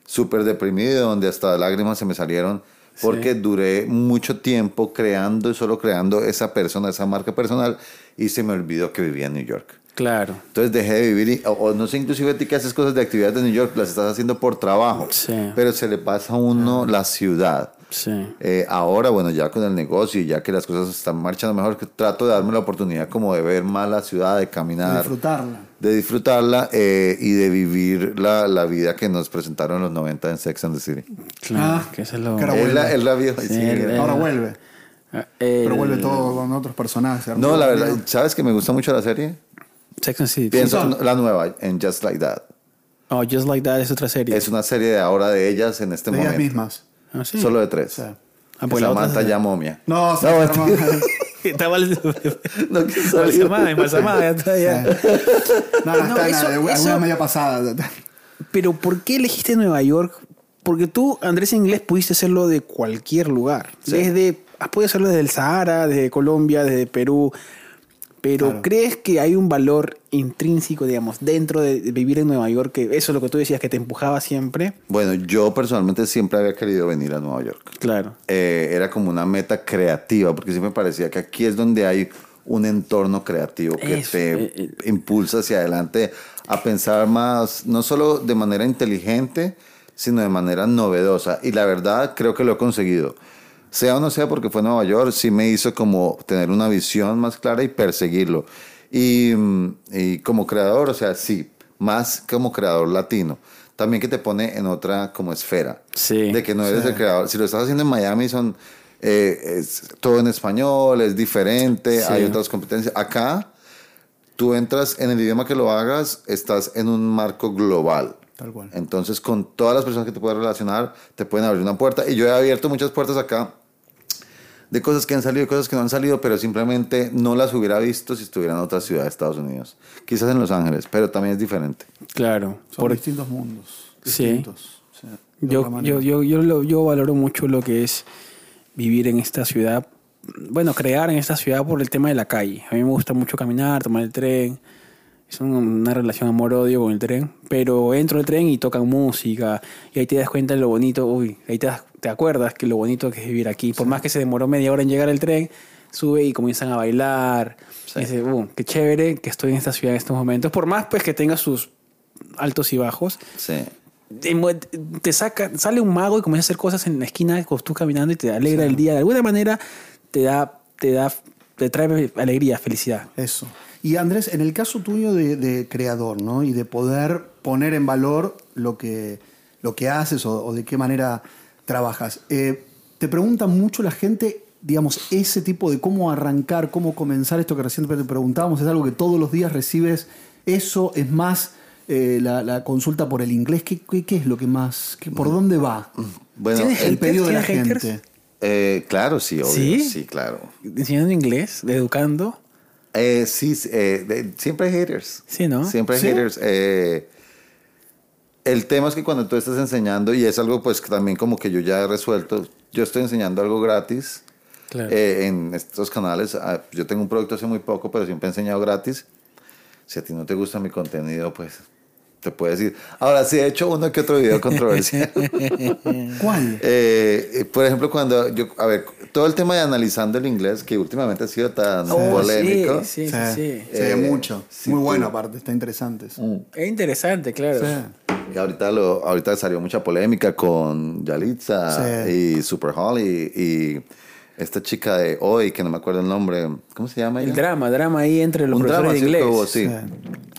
súper deprimido, donde hasta lágrimas se me salieron, porque duré mucho tiempo creando y solo creando esa persona, esa marca personal, y se me olvidó que vivía en New York. Claro. Entonces dejé de vivir, y- o, o no sé, inclusive a ti que haces cosas de actividades de New York, las estás haciendo por trabajo, Sí. pero se le pasa a uno la ciudad. Sí. Eh, ahora, bueno, ya con el negocio y ya que las cosas están marchando mejor, trato de darme la oportunidad como de ver más la ciudad, de De caminar, disfrutarla. de disfrutarla eh, y de vivir la, la vida que nos presentaron en los 90 en Sex and the City. Claro. Ah, que eso es lo. que ahora Él la, él la vio. Sí, sí, él- era- Ahora vuelve. Ah, Pero el- vuelve todo con otros personajes. No, la verdad, ¿sabes que me gusta mucho la serie? Sex and the City. Pienso son. la nueva, en Just Like That. Oh, Just Like That es otra serie. Es una serie de ahora de ellas en este De ellas momento. mismas. Ah, sí. Solo de tres. O sea, Ah, pues la otra Samantha ya momia. No, No, enferma. Estaba el- No, que salió. embalsamada, embalsamada, ya está, ya. No, no, No, está eso- nada, alguna eso- media pasada. Pero ¿por qué elegiste Nueva York? Porque tú, Andrés Inglés, pudiste hacerlo de cualquier lugar. Sí. Desde, has podido hacerlo desde el Sahara, desde Colombia, desde Perú. Pero Claro. ¿crees que hay un valor intrínseco, digamos, dentro de vivir en Nueva York? Que eso es lo que tú decías, que te empujaba siempre. Bueno, yo personalmente siempre había querido venir a Nueva York. Claro. eh, era como una meta creativa, porque siempre me parecía que aquí es donde hay un entorno creativo que Eso, te eh, eh. impulsa hacia adelante a pensar más, no solo de manera inteligente, sino de manera novedosa. Y la verdad creo que lo he conseguido. Sea o no sea porque fue Nueva York, sí me hizo como tener una visión más clara y perseguirlo. Y, mm, y como creador, o sea, sí, más como creador latino. También que te pone en otra como esfera. Sí, De que no eres sí. el creador. Si lo estás haciendo en Miami, son eh, es todo en español, es diferente, Sí. hay otras competencias. Acá, tú entras en el idioma que lo hagas, estás en un marco global. Tal cual. Entonces, con todas las personas que te puedes relacionar, te pueden abrir una puerta. Y yo he abierto muchas puertas acá de cosas que han salido y cosas que no han salido, pero simplemente no las hubiera visto si estuviera en otra ciudad de Estados Unidos. Quizás en Los Ángeles, pero también es diferente. Claro. Son distintos mundos. Sí. distintos, sí, de Yo, yo, manera. yo, yo, lo- yo valoro mucho lo que es vivir en esta ciudad, bueno, crear en esta ciudad por el tema de la calle. A mí me gusta mucho caminar, tomar el tren. Es un- una relación amor-odio con el tren, pero entro al tren y tocan música y ahí te das cuenta de lo bonito, uy, ahí te, das- te acuerdas que lo bonito que es vivir aquí. Por más que se demoró media hora en llegar el tren, sube y comienzan a bailar. Sí. Y dices, "Uh, qué chévere que estoy en esta ciudad en estos momentos. Por más pues que tenga sus altos y bajos, Sí. te, saca, sale un mago y comienza a hacer cosas en la esquina con tú caminando y te alegra el día. De alguna manera te da, te da, te trae alegría, felicidad. Eso. Y Andrés, en el caso tuyo de, de creador, ¿no? Y de poder poner en valor lo que, lo que haces o, o de qué manera trabajas. eh, te pregunta mucho la gente, digamos, ese tipo de cómo arrancar, cómo comenzar esto que recién te preguntábamos, es algo que todos los días recibes. Eso es más eh, la, la consulta por el inglés. ¿Qué, qué, qué es lo que más, qué- por dónde va? Bueno, ¿Tienes El haters? pedido de la gente. eh, claro, sí, obvio. ¿Sí? Sí, claro. Enseñando inglés, educando. Eh, sí, sí, eh, de- siempre hay haters. Sí, ¿no? Siempre hay ¿Sí? haters. Eh, el tema es que cuando tú estás enseñando, y es algo pues que también como que yo ya he resuelto, yo estoy enseñando algo gratis Claro. eh, en estos canales. Ah, Yo tengo un producto hace muy poco, pero siempre he enseñado gratis. Si a ti no te gusta mi contenido, pues te puedes ir. Ahora sí he hecho uno que otro video controversial. [LAUGHS] ¿Cuál? Eh, eh, por ejemplo, cuando yo, a ver, todo el tema de analizando el inglés, que últimamente ha sido tan Oh, polémico. Sí, sí, sí. sí. Se ve Eh, mucho. sí, Muy bueno, aparte, está interesante. eso. Es interesante, claro. Sí. Y ahorita, lo, ahorita salió mucha polémica con Yalitza Sí. y Super Holly y esta chica de hoy, que no me acuerdo el nombre. ¿Cómo se llama El ella? drama, drama ahí entre los Un profesores drama de sí inglés. hubo, sí.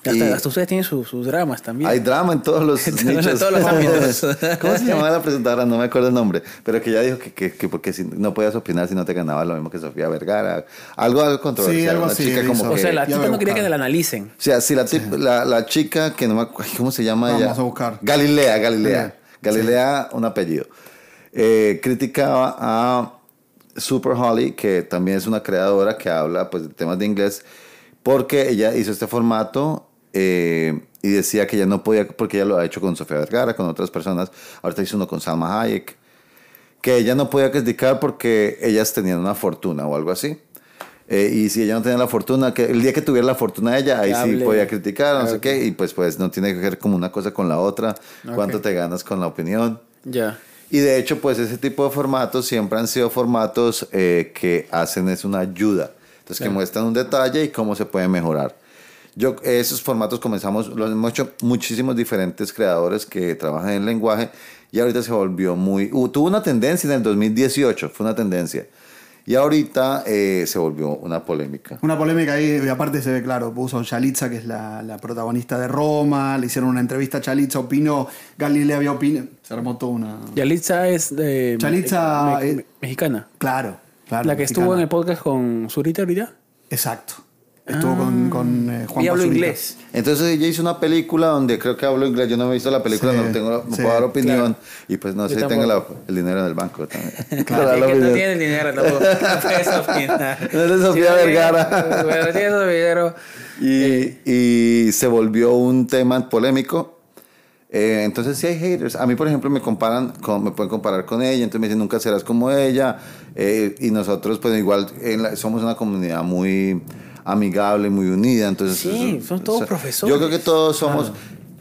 Hasta, Y hasta ustedes tienen sus, sus dramas también. hay drama en todos los [LAUGHS] En nichos. todos los ámbitos. [LAUGHS] ¿Cómo se llamaba la presentadora? No me acuerdo el nombre. Pero que ella dijo que, que, que porque si, no podías opinar si no te ganaba lo mismo que Sofía Vergara. Algo, algo controversial. Sí, algo Una así, chica como o que- sea, la Ya voy tipa a no quería que la analicen. O sea, si la, tip- la, la chica que no me acuerdo, ¿cómo se llama Vamos ella? a buscar. Galilea, Galilea. Sí. Galilea, un apellido. Eh, criticaba a Super Holly, que también es una creadora que habla pues, de temas de inglés, porque ella hizo este formato eh, y decía que ella no podía, porque ella lo ha hecho con Sofía Vergara, con otras personas. Ahorita hizo uno con Salma Hayek, que ella no podía criticar porque ellas tenían una fortuna o algo así. Eh, y si ella no tenía la fortuna, que el día que tuviera la fortuna ella, ahí sí podía criticar, no Ah, sé qué, y pues, pues no tiene que ver como una cosa con la otra, cuánto te ganas con la opinión. Ya. Y de hecho, pues ese tipo de formatos siempre han sido formatos eh, que hacen es una ayuda. Entonces, que muestran un detalle y cómo se puede mejorar. Yo, esos formatos comenzamos, los hemos hecho muchísimos diferentes creadores que trabajan en el lenguaje y ahorita se volvió muy... uh, tuvo una tendencia en el 2018, fue una tendencia. Y ahorita eh, se volvió una polémica. Una polémica ahí, y aparte se ve claro, puso Yalitza, que es la, la protagonista de Roma, le hicieron una entrevista a Yalitza, opinó, Galilea había opinado, se armó toda una... Yalitza es de. Yalitza, me- me- mexicana. Claro, claro. la que mexicana. estuvo en el podcast con Zurita ahorita. Exacto. Estuvo con, con eh, Juan y hablo Pazurita. inglés. Entonces ella hizo una película donde creo que hablo inglés. Yo no he visto la película, Sí, no tengo, no sí, puedo dar opinión. claro. Y pues no sé si tengo la- el dinero en el banco también. [LAUGHS] Claro, es no tiene dinero tampoco. [LAUGHS] No puedes opinar. No eres Sofía Si no tiene- Vergara. Bueno, tiene su dinero. Y, y se volvió un tema polémico. Eh, entonces sí hay haters. A mí, por ejemplo, me comparan, con, me pueden comparar con ella, entonces me dicen, nunca serás como ella. Eh, y nosotros, pues igual, en la- somos una comunidad muy amigable, muy unida. Entonces, Sí, son todos o sea, profesores. Yo creo que todos somos...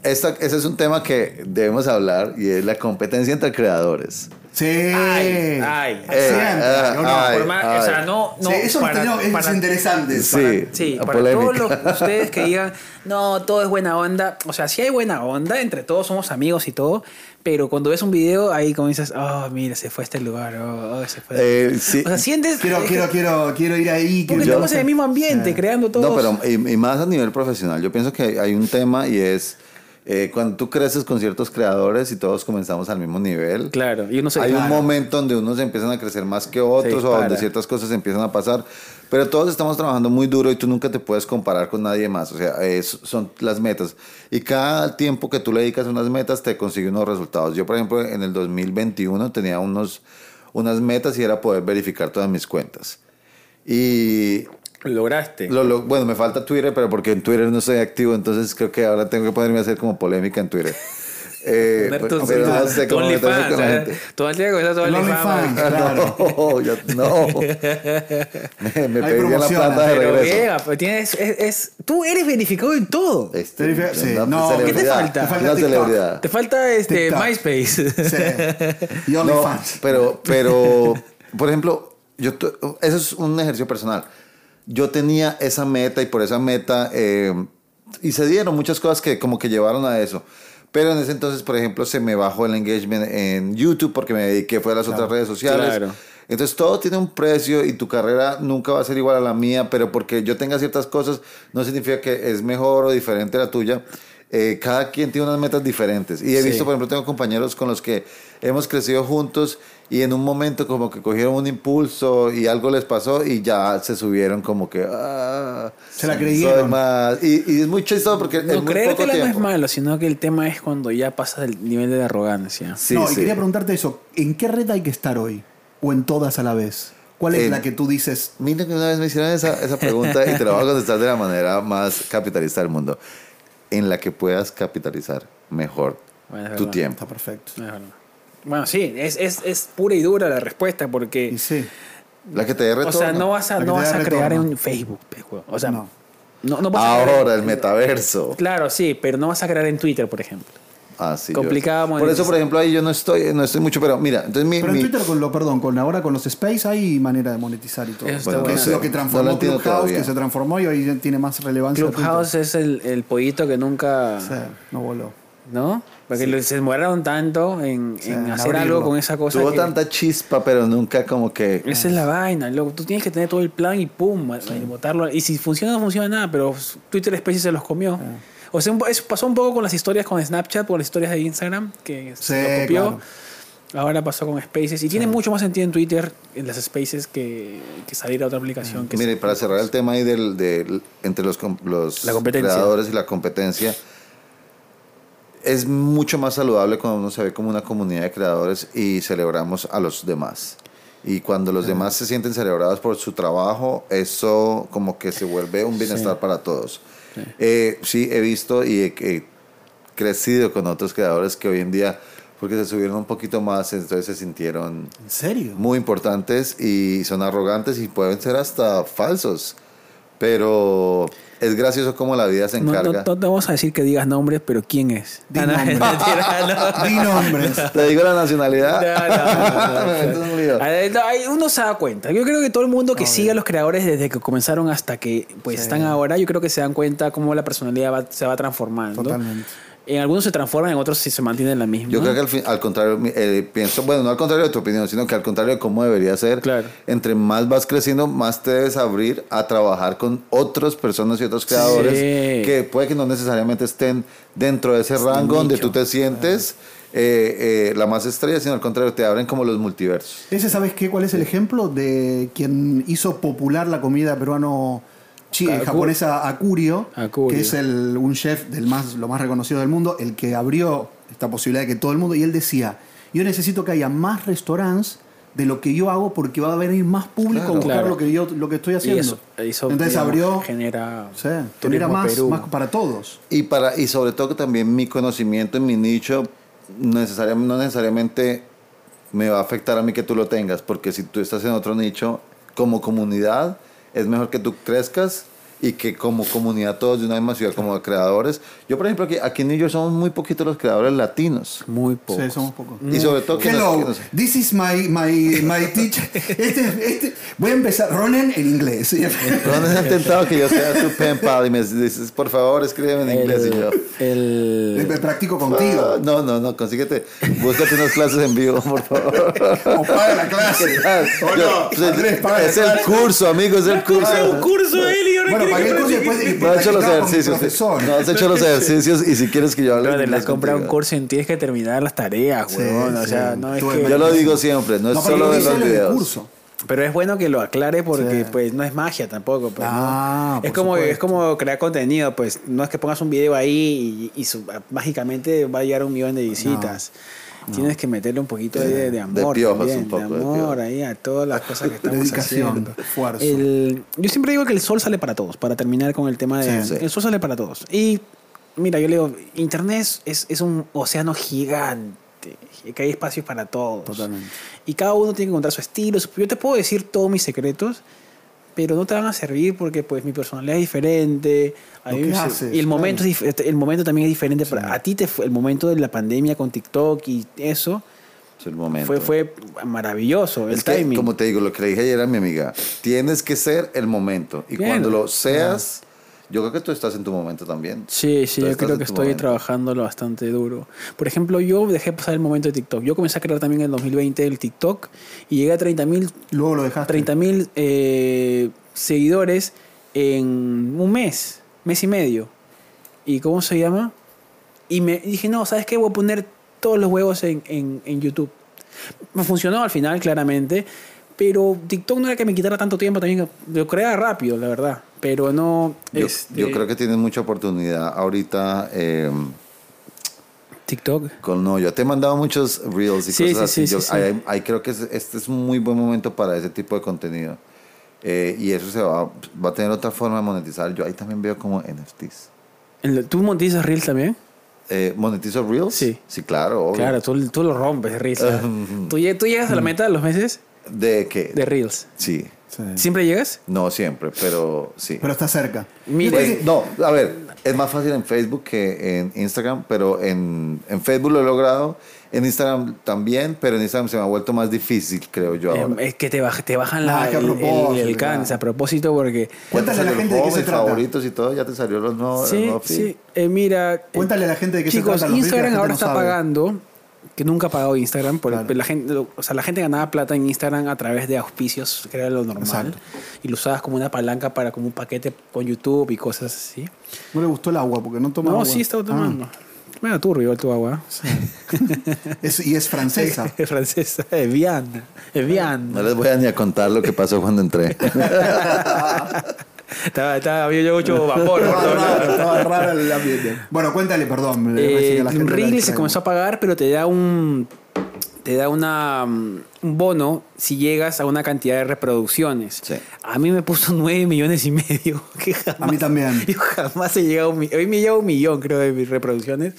Esta, ese es un tema que debemos hablar y es la competencia entre creadores. Sí. Ay, ay. Siempre, Eh, ¿o no? ay. Más- o sea, no, no. Sí, eso para- tenemos- es para- interesante. Sí. Sí, para polémica. todos los- [LAUGHS] ustedes que digan, no, todo es buena onda. O sea, sí hay buena onda, entre todos somos amigos y todo, pero cuando ves un video, ahí comienzas, oh, mira, se fue a este lugar, oh, oh, se fue. Eh, sí. O sea, sientes. Quiero, quiero, quiero, quiero ir ahí. Porque quiero- estamos en el mismo ambiente, creando todo. No, pero y, y más a nivel profesional. Yo pienso que hay un tema y es eh, cuando tú creces con ciertos creadores y todos comenzamos al mismo nivel, Claro, y uno se hay un claro. momento donde unos empiezan a crecer más que otros o donde ciertas cosas empiezan a pasar, pero todos estamos trabajando muy duro y tú nunca te puedes comparar con nadie más, o sea, es- son las metas. Y cada tiempo que tú le dedicas a unas metas te consigue unos resultados. Yo, por ejemplo, en el 2021 tenía unos, unas metas y era poder verificar todas mis cuentas. Y lograste. lo- lo- bueno, me falta Twitter, pero porque en Twitter no estoy activo, entonces creo que ahora tengo que ponerme a hacer como polémica en Twitter. [LAUGHS] Eh, pero no sé cómo con la gente. Tu El OnlyFans. OnlyFans. Ah, Claro. No, yo- no. [LAUGHS] Me, me pedían la plata de regreso. pero tienes, es, es- tú eres verificado en todo. Este, sí. una No, ¿qué te falta? Te falta Una TikTok. celebridad. Te falta este TikTok. MySpace. Sí. [LAUGHS] Y No, OnlyFans. pero, pero, por ejemplo, yo eso es un ejercicio personal. Yo tenía esa meta y por esa meta, eh, y se dieron muchas cosas que como que llevaron a eso. Pero en ese entonces, por ejemplo, se me bajó el engagement en YouTube porque me dediqué fue a las otras redes sociales. Claro. Entonces todo tiene un precio y tu carrera nunca va a ser igual a la mía, pero porque yo tenga ciertas cosas no significa que es mejor o diferente a la tuya. Eh, cada quien tiene unas metas diferentes. Y he Sí. visto, por ejemplo, tengo compañeros con los que hemos crecido juntos y en un momento como que cogieron un impulso y algo les pasó y ya se subieron como que... ah, Se la creyeron. más. Y, y es muy chistoso porque en No, muy poco creértela no es tiempo. malo, sino que el tema es cuando ya pasas el nivel de arrogancia. Sí, no, sí. y quería preguntarte eso. ¿En qué red hay que estar hoy? ¿O en todas a la vez? ¿Cuál es En- la que tú dices? Mira que una vez me hicieron esa, esa pregunta y te la voy a contestar de la manera más capitalista del mundo. En la que puedas capitalizar mejor Bueno, tu verdad. tiempo. Está perfecto. Es. Bueno, sí, es, es, es pura y dura la respuesta porque... Y sí. La que te dé O sea, no vas a, no vas a crear en Facebook. O sea, No. no, no, vas a crear Ahora, el metaverso. Claro, sí, pero no vas a crear en Twitter, por ejemplo. Ah, sí, yo- Complicada Por eso, por ejemplo, ahí yo no estoy, no estoy mucho, pero mira, entonces mi... Pero en mi- Twitter, con lo, perdón, con ahora con los Space hay manera de monetizar y todo. Eso bueno. es lo que No transformó lo entiendo Clubhouse, todavía. que se transformó y hoy tiene más relevancia. Clubhouse es el, el pollito que nunca... Sí, no voló. ¿No? Porque lo- se demoraron tanto en, Sí, en hacer abrirlo. algo con esa cosa. Tuvo que- tanta chispa, pero nunca como que... Esa es la vaina, loco. Tú tienes que tener todo el plan y pum, y botarlo. Y si funciona, no funciona nada, pero Twitter Spaces se los comió. O sea, eso pasó un poco con las historias con Snapchat, con las historias de Instagram, que Sí, se lo copió. claro. Ahora pasó con Spaces. Y tiene mucho más sentido en Twitter, en las Spaces, que, que salir a otra aplicación. Que Mire, para cerrar el tema ahí del, del- entre los, los La competencia. creadores y la competencia, es mucho más saludable cuando uno se ve como una comunidad de creadores y celebramos a los demás. Y cuando los demás se sienten celebrados por su trabajo, eso como que se vuelve un bienestar para todos. Eh, sí, he visto y he, he crecido con otros creadores que hoy en día, porque se subieron un poquito más, entonces se sintieron ¿En serio? muy importantes y son arrogantes y pueden ser hasta falsos. Pero es gracioso cómo la vida se no, no, encarga. no te vamos a decir que digas nombres, pero ¿quién es? Di Ah, no, nombres. Di nombres. Te digo la nacionalidad. No, Uno se da cuenta. Yo creo que todo el mundo que sigue a los creadores desde que comenzaron hasta que pues Sí. están ahora, yo creo que se dan cuenta cómo la personalidad va- se va transformando. Totalmente. En algunos se transforman, en otros sí se mantienen la misma. Yo creo que al, fin- al contrario, eh, pienso, bueno, no al contrario de tu opinión, sino que al contrario de cómo debería ser. Claro. Entre más vas creciendo, más te debes abrir a trabajar con otras personas y otros creadores que puede que no necesariamente estén dentro de ese rango donde tú te sientes eh, eh, la más estrella, sino al contrario, te abren como los multiversos. ¿Ese sabes qué? ¿Cuál es el ejemplo de quien hizo popular la comida peruano chi- Aku- japonesa Akurio, Akurio. que es el, un chef del más, lo más reconocido del mundo, el que abrió esta posibilidad de que todo el mundo, y él decía, yo necesito que haya más restaurantes de lo que yo hago porque va a venir más público a Claro. buscar Claro. lo que yo lo que estoy Y haciendo. eso, eso, Entonces digamos, abrió, genera, sí, genera más, Perú. más para todos. Y, para, y sobre todo que también mi conocimiento en mi nicho necesariamente, no necesariamente me va a afectar a mí que tú lo tengas, porque si tú estás en otro nicho, como comunidad, es mejor que tú crezcas y que como comunidad todos de una misma ciudad, como creadores. Yo, por ejemplo, aquí, aquí en New York somos muy poquitos los creadores latinos. Muy poco. Sí, somos pocos. Y sobre todo que Hello, nos- que nos- this is my, my, my teacher. Este, este, voy a empezar, Ronen en inglés. [LAUGHS] ¿Dónde has intentado que yo sea tu pen pal y me dices, por favor, escríbeme en inglés? Y yo, el, Me practico contigo. "Ah, no, no, no, consíguete, búscate unas clases en vivo, por favor. O paga la clase. Ah, O yo- no, pues, Andrés, paga la es el clase. curso, amigo, es el curso. un curso ahora Bueno, pagué el curso y después. y después No has hecho los ejercicios. profesor. No has hecho los ejercicios y si quieres que yo hable. Le has inglés comprado un curso y tienes que terminar las tareas, Sí, huevón. O sí. sea, no es que... Yo lo digo siempre, no es No, pero solo lo de los videos. curso. Pero es bueno que lo aclare porque Sí. pues no es magia tampoco. Pues, ¿no? Ah, es, como, supuesto. es como crear contenido, pues no es que pongas un video ahí y, y su- mágicamente va a llegar a un millón de visitas. Tienes que meterle un poquito de, de amor. piojos, también, un poco de de amor piojos. ahí a todas las cosas que estamos Dedicación, haciendo. esfuerzo. El- yo siempre digo que el sol sale para todos, para terminar con el tema de... Sí, sí. El sol sale para todos. Y mira, yo le digo, Internet es, es un océano gigante, que hay espacios para todos. Totalmente. Y cada uno tiene que encontrar su estilo. Yo te puedo decir todos mis secretos, pero no te van a servir porque pues mi personalidad es diferente. A mí haces, y el momento, claro. es dif- el momento también es diferente. Para, a ti te fue, el momento de la pandemia con TikTok y eso Es el momento. fue, fue maravilloso. El Es que, timing. como te digo, lo que le dije ayer a mi amiga, tienes que ser el momento. Y Bien. cuando lo seas, yo creo que tú estás en tu momento también. Sí, sí, Tú yo creo que estoy momento. trabajándolo bastante duro. Por ejemplo, yo dejé pasar el momento de TikTok. Yo comencé a crear también en el 2020 el TikTok y llegué a 30 mil Luego lo dejaste. 30 mil eh, seguidores en un mes, mes y medio. ¿Y cómo se llama? Y me dije, no, ¿sabes qué? Voy a poner todos los huevos en, en, en YouTube. Me funcionó al final, claramente. Pero TikTok no era que me quitara tanto tiempo también. Lo creaba rápido, la verdad. Pero no. Yo, este, yo creo que tienes mucha oportunidad ahorita. eh, TikTok. con no, yo te he mandado muchos reels y Sí, cosas sí, así. sí, Yo- ahí- ahí creo que es- este es un muy buen momento para ese tipo de contenido. Eh, y eso se va, va a tener otra forma de monetizar. Yo ahí también veo como NFTs. ¿El- ¿Tú monetizas Reels también? Eh, ¿Monetizo Reels? Sí. Sí, claro. obvio. Claro, tú, tú lo rompes, Reels. [LAUGHS] ¿Tú, ¿Tú llegas a la meta de los meses ¿De qué? de Reels? Sí. Sí. ¿Siempre llegas? No siempre, pero sí. Pero está cerca. Mira, Pues, no, a ver, es más fácil en Facebook que en Instagram, pero en, en Facebook lo he logrado, en Instagram también, pero en Instagram se me ha vuelto más difícil, creo yo Eh, ahora. es que te, baj- te bajan Ah, la, que a el, el, propósito, el alcance a propósito porque... Cuéntale a la gente de qué se trata. favoritos y todo, ya te salió los nuevos. Sí, sí. Eh, mira... Cuéntale a la gente de qué se chicos, trata, los Instagram ahora está sabe. pagando, que nunca ha pagado Instagram, por Claro. la gente, o sea, la gente ganaba plata en Instagram a través de auspicios, que era lo normal, Exacto. y lo usabas como una palanca para como un paquete con YouTube y cosas así. No le gustó el agua porque no toma no, agua. sí estaba Ah, tomando. Mira, turbio igual tu agua. [LAUGHS] es- y es francesa. [LAUGHS] Es francesa, es Viana. Es Viana. No les voy a ni a contar lo que pasó cuando entré. [LAUGHS] Estaba, estaba, había yo mucho vapor. por Estaba raro, [LAUGHS] estaba raro el ambiente. Bueno, cuéntale, perdón. Eh, Reels se comenzó a pagar, pero te da un te da una, un bono si llegas a una cantidad de reproducciones. Sí. A mí me puso [LAUGHS] 9 millones y medio. Que jamás, A mí también. Yo jamás he llegado a un millón. Hoy me lleva un millón, creo, de mis reproducciones.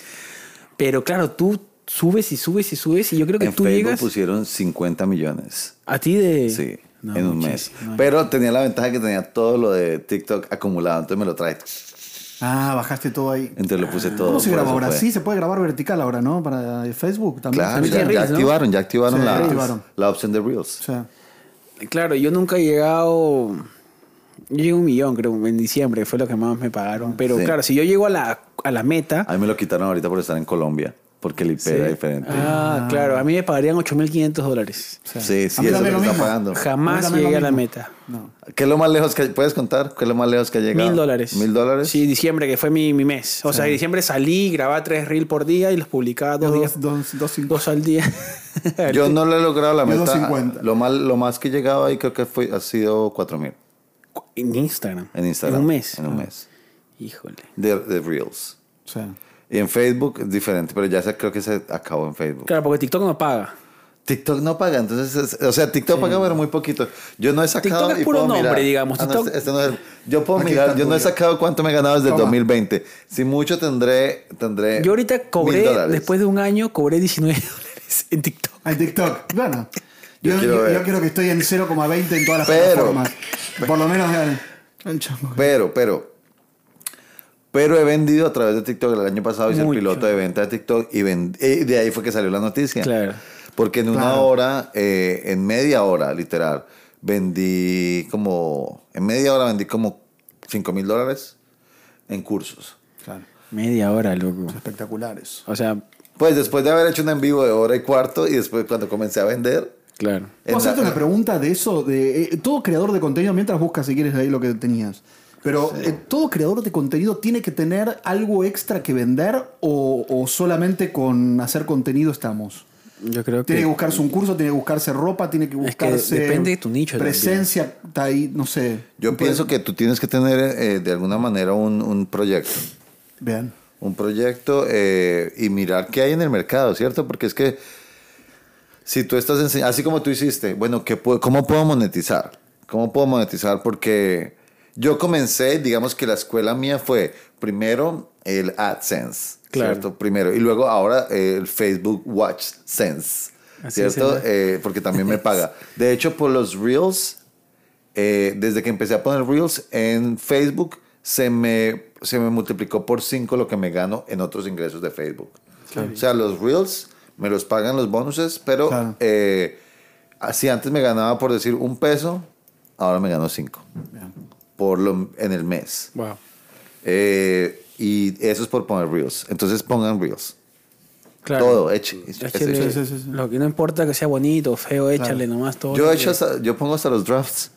Pero claro, tú subes y subes y subes y yo creo que en tú Facebook llegas pusieron 50 millones. a ti de... Sí, No, en un mes. Pero tenía la ventaja que tenía todo lo de TikTok acumulado, entonces me lo trae. Ah, bajaste todo ahí. Entonces lo puse todo. ¿Cómo se graba ahora? fue. Sí, se puede grabar vertical ahora, ¿no? Para Facebook también. Claro, También ya, activaron, ya activaron, Sí, la, activaron. la opción de Reels. Claro, yo nunca he llegado. Yo llegué a un millón, creo, en diciembre, fue lo que más me pagaron. Pero Sí. claro, si yo llego a la, a la meta. A mí me lo quitaron ahorita por estar en Colombia, porque el IP era diferente. Ah, claro, a mí me pagarían 8.500 dólares. o sea, Sí, a sí, mí eso es lo lo está mismo. pagando. Jamás lo llegué a la meta. No. ¿Qué es lo más lejos que puedes contar? ¿Qué es lo más lejos que ha llegado? Mil dólares. ¿Mil dólares? Sí, diciembre, que fue mi, mi mes. O sea, en diciembre salí, grababa tres reels por día y los publicaba dos, Dos, días, dos, dos, dos al día. [LAUGHS] Yo no le he logrado la meta. 250. Lo más, lo más que he llegado ahí creo que fue, ha sido 4 mil En Instagram. en Instagram. En un mes. En un Ah, mes. Híjole. De, de Reels. O sea, Y en Facebook es diferente, pero ya se, creo que se acabó en Facebook. Claro, porque TikTok no paga. TikTok no paga, entonces, es- o sea, TikTok paga pero muy poquito. Yo no he sacado. TikTok es puro nombre, mirar. digamos. Ah, TikTok- este- este no es el- yo puedo Aquí mirar, yo no he sacado cuánto me he ganado desde el Toma. 2020. Si mucho tendré, tendré. Yo ahorita cobré, después de un año, cobré 19 [LAUGHS] dólares en TikTok. hay TikTok. Bueno, Yo yo, quiero yo- ver. yo quiero que estoy en 0,20 en todas las Pero- plataformas. Por lo menos chamo. Pero, pero. Pero he vendido a través de TikTok. El año pasado hice Mucho. el piloto de venta de TikTok y, ven- y de ahí fue que salió la noticia. Claro. Porque en una Claro. hora, eh, en media hora, literal, vendí como. En media hora vendí como 5 mil dólares en cursos. Claro, Media hora, loco. espectaculares. O sea, Pues después de haber hecho un en vivo de hora y cuarto y después cuando comencé a vender. claro. ¿Puedo hacerte una pregunta de eso? De, eh, todo creador de contenido, mientras buscas si quieres ahí lo que tenías. Pero eh, todo creador de contenido tiene que tener algo extra que vender o, o solamente con hacer contenido estamos. Yo creo Tiene que que buscarse un curso, tiene que buscarse ropa, tiene que Es que buscarse. depende de tu nicho Presencia, está ahí, no sé. Yo pienso que tú tienes que tener eh, de alguna manera un, un proyecto. Vean. Un proyecto eh, y mirar qué hay en el mercado, ¿cierto? Porque es que si tú estás enseñando, así como tú hiciste, bueno, ¿qué puedo- ¿cómo puedo monetizar? ¿Cómo puedo monetizar? Porque yo comencé, digamos que la escuela mía fue primero el AdSense, Claro. ¿cierto? Primero, y luego ahora eh, el Facebook Watch Sense, Así ¿cierto? Eh, porque también me paga. [LAUGHS] De hecho, por los Reels, eh, desde que empecé a poner Reels en Facebook, se me, se me multiplicó por 5 lo que me gano en otros ingresos de Facebook. O sea, los Reels me los pagan los bonuses, pero Claro. eh, así antes me ganaba por decir un peso, ahora me gano 5 Vean. Por lo, en el mes. Wow. Eh, y eso es por poner Reels. Entonces pongan Reels. Claro. Todo, eche. eche, eche. Sí, sí, sí, sí. Lo que no importa que sea bonito o feo, échale nomás todo. Yo, que- hasta- yo pongo hasta los drafts.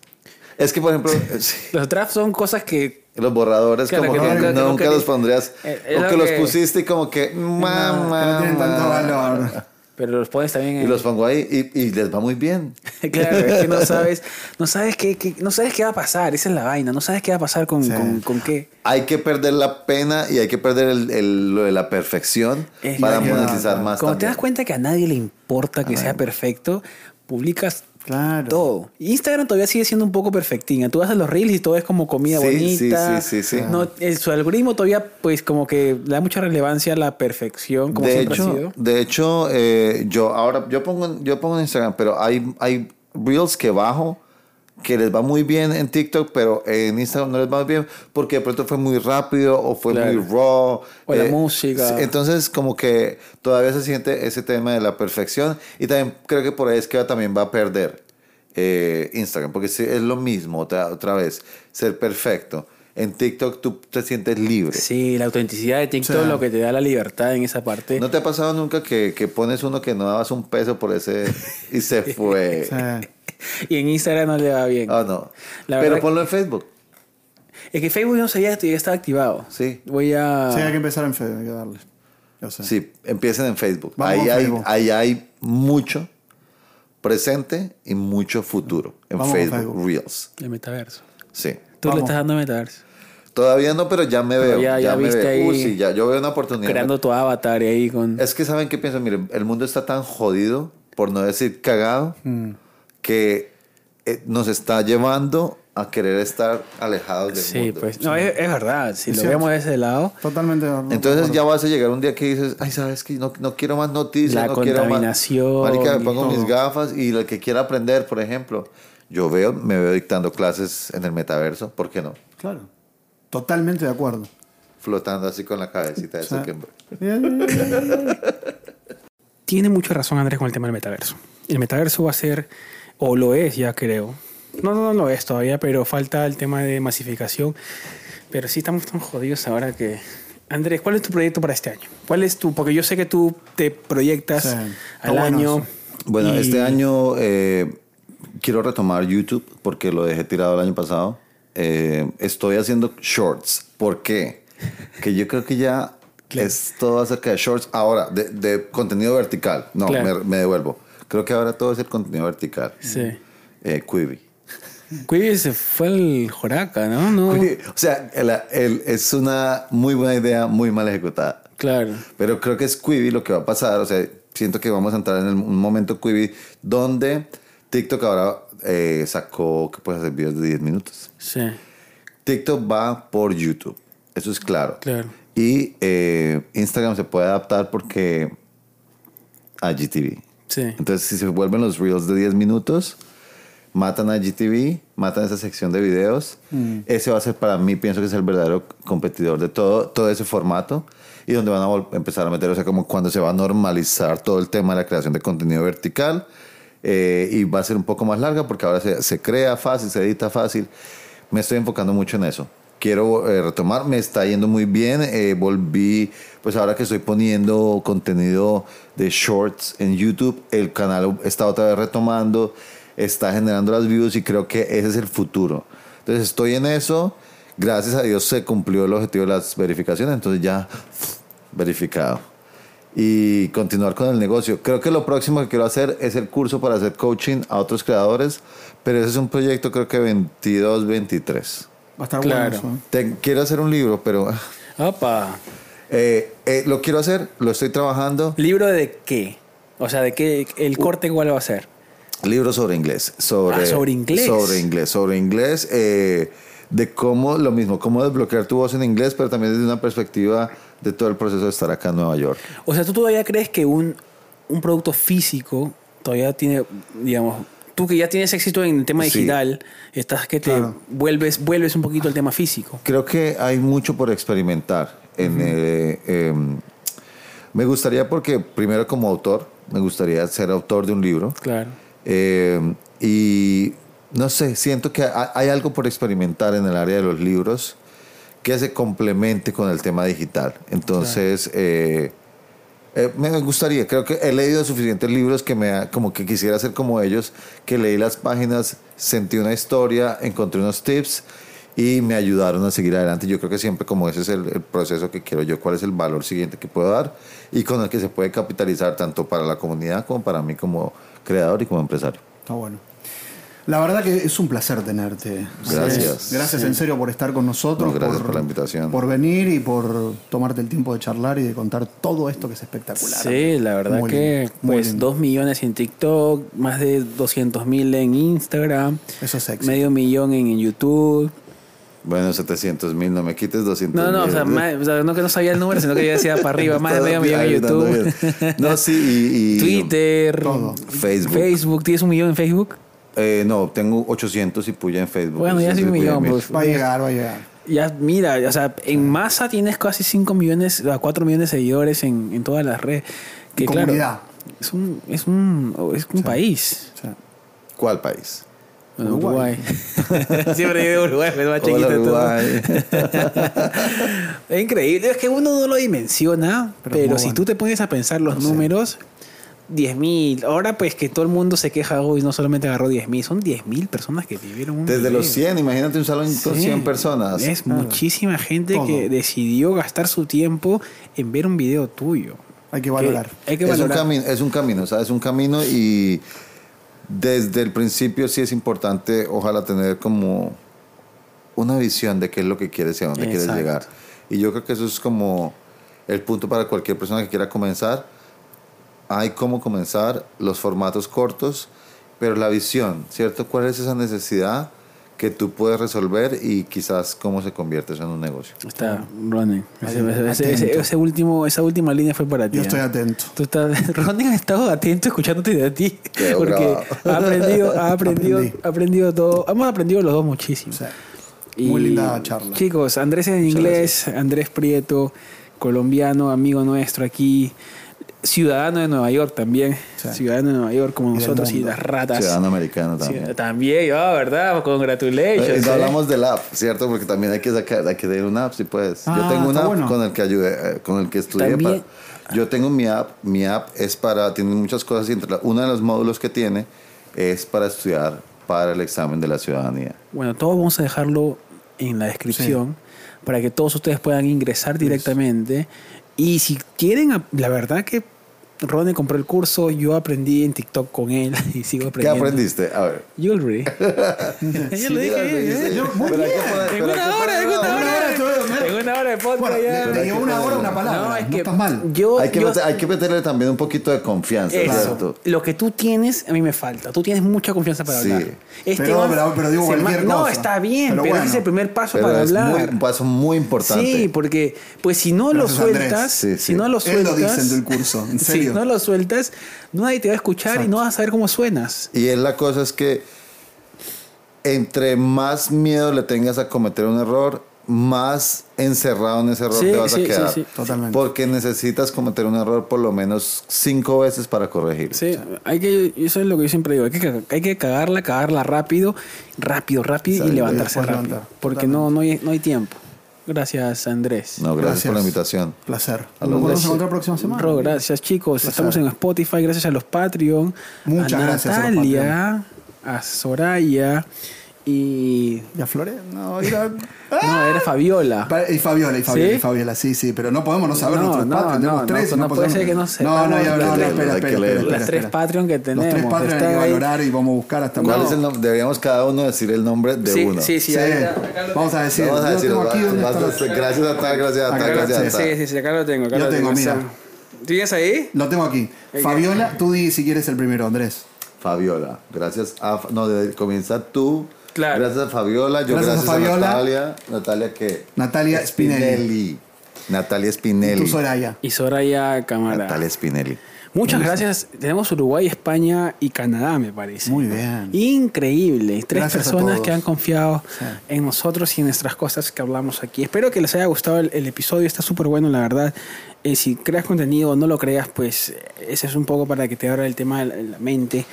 Es que, por ejemplo, [LAUGHS] eh, sí. Los drafts son cosas que Los borradores Claro, como que que, nunca- que nunca nunca los pondrías. Eh, o lo que los que- pusiste y como que... Mamá. que no tienen tanto valor. Pero los pones también Y en los pongo ahí y, y les va muy bien. [LAUGHS] Claro, es que no [LAUGHS] sabes, no sabes qué, qué- no sabes qué va a pasar, esa es la vaina, no sabes qué va a pasar con, Sí. con, con qué. Hay que perder la pena y hay que perder el, el- lo de la perfección Es para monetizar más Cuando te das cuenta que a nadie le importa que sea perfecto, publicas Claro. todo. Instagram todavía sigue siendo un poco perfectina. Tú vas a los reels y todo es como comida Sí, bonita. sí, sí, sí, sí. No, el- su algoritmo todavía, pues, como que le da mucha relevancia a la perfección, como de siempre ha hecho, sido. de hecho eh, yo ahora yo pongo yo pongo en Instagram, pero hay hay reels que bajo que les va muy bien en TikTok, pero en Instagram no les va bien porque de pronto fue muy rápido o fue Claro. muy raw. eh, O la música. sí, Entonces, como que todavía se siente ese tema de la perfección y también creo que por ahí es que también va a perder eh, Instagram, porque es lo mismo otra, otra vez, ser perfecto. En TikTok tú te sientes libre. Sí, la autenticidad de TikTok Sí. lo que te da la libertad en esa parte. ¿No te ha pasado nunca que, que pones uno que no dabas un peso por ese y se [LAUGHS] fue? Sí. [LAUGHS] Y en Instagram no le va bien. Ah, no. La Pero ponlo en Facebook. Es que Facebook no sabía que ya estaba activado. Sí. Voy a. Sí, hay que empezar en fe, hay que darle. Yo sé. Sí, empiecen en Facebook. Vamos ahí, hay, Facebook. ahí hay mucho presente y mucho futuro en Vamos Facebook, Facebook. Reels. El metaverso. Sí. Tú le estás dando metaverso. Todavía no, pero ya me Pero veo. ya- Ya, ya me viste veo. ahí Uy, sí, ya, yo veo una oportunidad. Creando tu avatar y ahí con. Es que saben qué pienso, miren, el mundo está tan jodido, por no decir cagado, Mm. Que eh, nos está llevando a querer estar alejados del Sí, mundo. pues. No, es, es verdad. Si Es lo cierto. vemos de ese lado, Totalmente. de acuerdo. Entonces ya vas a llegar un día que dices, ay, ¿sabes qué? No, no quiero más noticias, La no quiero más... contaminación Marica, me pongo mis gafas y el que quiera aprender, por ejemplo, yo veo, me veo dictando clases en el metaverso, ¿por qué no? Claro. Totalmente de acuerdo. Flotando así con la cabecita de O sea, Zuckerberg. [LAUGHS] tiene mucha razón Andrés con el tema del metaverso. El metaverso va a ser, o lo es ya creo. No, no, no lo es todavía, pero falta el tema de masificación. Pero sí estamos tan jodidos ahora que... Andrés, ¿cuál es tu proyecto para este año? ¿Cuál es tu...? Porque yo sé que tú te proyectas Sí. Al bueno año. Bueno, y- este año eh, quiero retomar YouTube porque lo dejé tirado el año pasado. Eh, estoy haciendo shorts. ¿Por qué? Que yo creo que ya [LAUGHS] es todo acerca de shorts. Ahora, de, de contenido vertical. No, Claro. me, me devuelvo. Creo que ahora todo es el contenido vertical. Sí. Eh, Quibi. Quibi se fue al Joraca, ¿no? no Quibi, O sea, el- el- es una muy buena idea, muy mal ejecutada. Claro. Pero creo que es Quibi lo que va a pasar. O sea, siento que vamos a entrar en el- un momento Quibi donde TikTok ahora eh, sacó que puedes hacer videos de 10 minutos. Sí. TikTok va por YouTube. Eso es claro. Claro. Y eh, Instagram se puede adaptar porque a GTV. Sí. Entonces, si se vuelven los reels de 10 minutos, matan a GTV, matan esa sección de videos. Ese va a ser para mí, pienso que es el verdadero competidor de todo, todo ese formato y donde van a empezar a meter, o sea, como cuando se va a normalizar todo el tema de la creación de contenido vertical eh, y va a ser un poco más larga porque ahora se, se crea fácil, se edita fácil. Me estoy enfocando mucho en eso. Quiero eh, retomar, me está yendo muy bien. eh, volví, pues ahora que estoy poniendo contenido de shorts en YouTube, el canal está otra vez retomando, está generando las views y creo que ese es el futuro. Entonces estoy en eso. gracias a Dios se cumplió el objetivo de las verificaciones, entonces ya verificado. Y continuar con el negocio. Creo que lo próximo que quiero hacer es el curso para hacer coaching a otros creadores, pero ese es un proyecto creo que 22-23. Va a estar Claro. bueno. ¿eh? Quiero hacer un libro, pero Opa. eh, eh, lo quiero hacer, lo estoy trabajando. ¿Libro de qué? O sea, ¿de qué? ¿El corte cuál va a ser? Libro sobre inglés. Sobre, Ah, sobre inglés. Sobre inglés. Sobre inglés. eh, de cómo, lo mismo, cómo desbloquear tu voz en inglés, pero también desde una perspectiva de todo el proceso de estar acá en Nueva York. O sea, ¿tú todavía crees que un, un producto físico todavía tiene, digamos, tú que ya tienes éxito en el tema Sí. digital, estás que te Claro. vuelves, vuelves un poquito al tema físico? Creo que hay mucho por experimentar. En, eh, em, me gustaría, porque primero como autor, me gustaría ser autor de un libro. Claro. Eh, y no sé, siento que ha- hay algo por experimentar en el área de los libros que se complemente con el tema digital. Entonces, eh, eh, me gustaría, creo que he leído suficientes libros que me como que quisiera ser como ellos, que leí las páginas, sentí una historia, encontré unos tips y me ayudaron a seguir adelante. Yo creo que siempre como ese es el, el proceso que quiero yo, cuál es el valor siguiente que puedo dar y con el que se puede capitalizar tanto para la comunidad como para mí como creador y como empresario. Está bueno. La verdad que es un placer tenerte. Gracias. Gracias en serio por estar con nosotros. No, gracias por la invitación. Por venir y por tomarte el tiempo de charlar y de contar todo esto que es espectacular. Sí, la verdad Muy que lindo, pues lindo. dos millones en TikTok, más de 200 mil en Instagram, Eso es éxito. medio millón en YouTube. Bueno, 700 mil, no me quites 200 No, no, o sea, [LAUGHS] más- o sea, no que no sabía el número, sino que ya decía para arriba, [LAUGHS] más de medio millón en YouTube. No, sí, y... y- [LAUGHS] Twitter, Todo. Facebook. Facebook, ¿tienes un millón en Facebook? Eh, no, tengo 800 y puya en Facebook. Bueno, ya soy un millón. Pues, va a llegar, va a llegar. Ya, mira, o sea, en masa tienes casi 5 millones, 4 millones de seguidores en, todas las redes. Que es un, es un, es un país. ¿Cuál país? Uruguay. [LAUGHS] Siempre digo Uruguay, pero más chiquito Hola, Uruguay. todo. [LAUGHS] es increíble, es que uno no lo dimensiona, pero, si tú te pones a pensar los números... 10.000. Ahora pues que todo el mundo se queja, hoy no solamente agarró 10.000, son 10.000 personas que vivieron un Desde los 100, imagínate un salón sí. con 100 personas. Es muchísima gente que decidió gastar su tiempo en ver un video tuyo. Hay que valorar. Hay que valorar. Es, un camino, es un camino, o sea, es un camino y desde el principio sí es importante, ojalá tener como una visión de qué es lo que quieres y a dónde quieres llegar. Y yo creo que eso es como el punto para cualquier persona que quiera comenzar hay cómo comenzar, los formatos cortos, pero la visión, ¿cierto? ¿Cuál es esa necesidad que tú puedes resolver y quizás cómo se convierte eso en un negocio? Está Ronen. Ese, ese- ese- último, esa última línea fue para ti. Yo ¿eh? estoy atento. Tú estás, [LAUGHS] Ronen ha estado atento escuchándote de ti. Qué [LAUGHS] Porque bravo. ha aprendido, ha [LAUGHS] aprendido, ha aprendido todo. Hemos aprendido los dos muchísimo. O sea, muy linda charla. Chicos, Andrés en inglés, Andrés Prieto, colombiano, amigo nuestro aquí, ciudadano de Nueva York también, Sí. ciudadano de Nueva York como nosotros y las ratas. Ciudadano americano también. También, ah, ¿verdad? Congratulations. Eh, no ¿eh? hablamos del app, ¿cierto? Porque también hay que sacar, hay que tener una app, si puedes. Ah, yo tengo una está app bueno. con el que ayudé, eh, con el que estudié. También- para- yo tengo mi app, mi app es para, tiene muchas cosas y entre la- uno de los módulos que tiene es para estudiar para el examen de la ciudadanía. Bueno, todo vamos a dejarlo en la descripción para que todos ustedes puedan ingresar directamente. Y si quieren, la verdad que Ronnie compró el curso, yo aprendí en TikTok con él y sigo ¿Qué aprendiendo. aprendiste? A ver. Jewelry. ya Sí, lo dije. dice, ¿eh? yo- pero hay que poner- En pero hay una que hora, en una hora una hora de podcast Bueno, ya. llevó una hora una palabra. No, es No que estás mal. yo, Hay que, yo- meter- hay que meterle también un poquito de confianza, eso, ¿cierto? lo que tú tienes, a mí me falta. Tú tienes mucha confianza para Sí. hablar. Este Pero- pero- pero digo cualquier ma- No, cosa. está bien, Pero pero, bueno. ese es el primer paso para es muy- hablar. un paso muy importante. Sí, porque pues si no Gracias, lo sueltas, Sí, sí. si no lo Él sueltas, lo dice en el curso, en [LAUGHS] si serio. no lo sueltas, nadie te va a escuchar y no vas a saber cómo suenas. Y es la cosa es que entre más miedo le tengas a cometer un error, más encerrado en ese error Sí, te vas sí, a sí, quedar. sí. Totalmente. Porque necesitas cometer un error por lo menos cinco veces para corregir. Sí, hay que, eso es lo que yo siempre digo, hay que, caga- hay que cagarla, cagarla rápido, rápido, rápido y levantarse rápido. levantar. Porque no, no, hay, no hay tiempo. Gracias, Andrés. No, gracias, por la invitación. Placer. Nos los volvemos dos. a encontrar la próxima semana. Ro, gracias chicos. Placer. Estamos en Spotify, gracias a los Patreon. Muchas a gracias a los Natalia, a Soraya y... ¿Y a Flores? No, era... [LAUGHS] No, era Fabiola. Y Fabiola, y Fabiola, ¿Sí? y Fabiola, sí, sí, pero no podemos no saber No, nuestros no, Patreon, tenemos no, tres. no, no puede podemos- ser que no No, no, sepamos. ya, no, no, espera, hay que espera, leerlos. espera, Las tres espera. Patreon que Los tres tenemos, Patreon hay que ahí. valorar y vamos a buscar hasta ¿Cuál es el nombre? Deberíamos cada uno decir el nombre de sí, uno. sí, sí, Sí. ahí Vamos a decir, Vamos a yo decir, tengo aquí donde vas está a la- hacer- gracias a tal, gracias a tal, gracias a Sí, tal. sí, sí, acá lo tengo. Acá Yo lo tengo, mira. ¿Tienes ahí? Lo tengo aquí. Fabiola, tú di si quieres el primero, Andrés. Fabiola, gracias a... No, de, comienza tú. Claro. Gracias a Fabiola, yo Gracias a gracias, a, Fabiola. Natalia. ¿Natalia qué? Natalia Spinelli. Natalia Spinelli. Tú, Soraya. Y Soraya Cámara. Natalia Spinelli. Muchas gracias. Tenemos Uruguay, España y Canadá, me parece. Muy bien. Increíble. Tres Gracias personas que han confiado Sí. en nosotros y en nuestras cosas que hablamos aquí. Espero que les haya gustado el, el episodio. Está súper bueno, la verdad. Eh, si creas contenido o no lo creas, pues eh, ese es un poco para que te abra el tema de la- la mente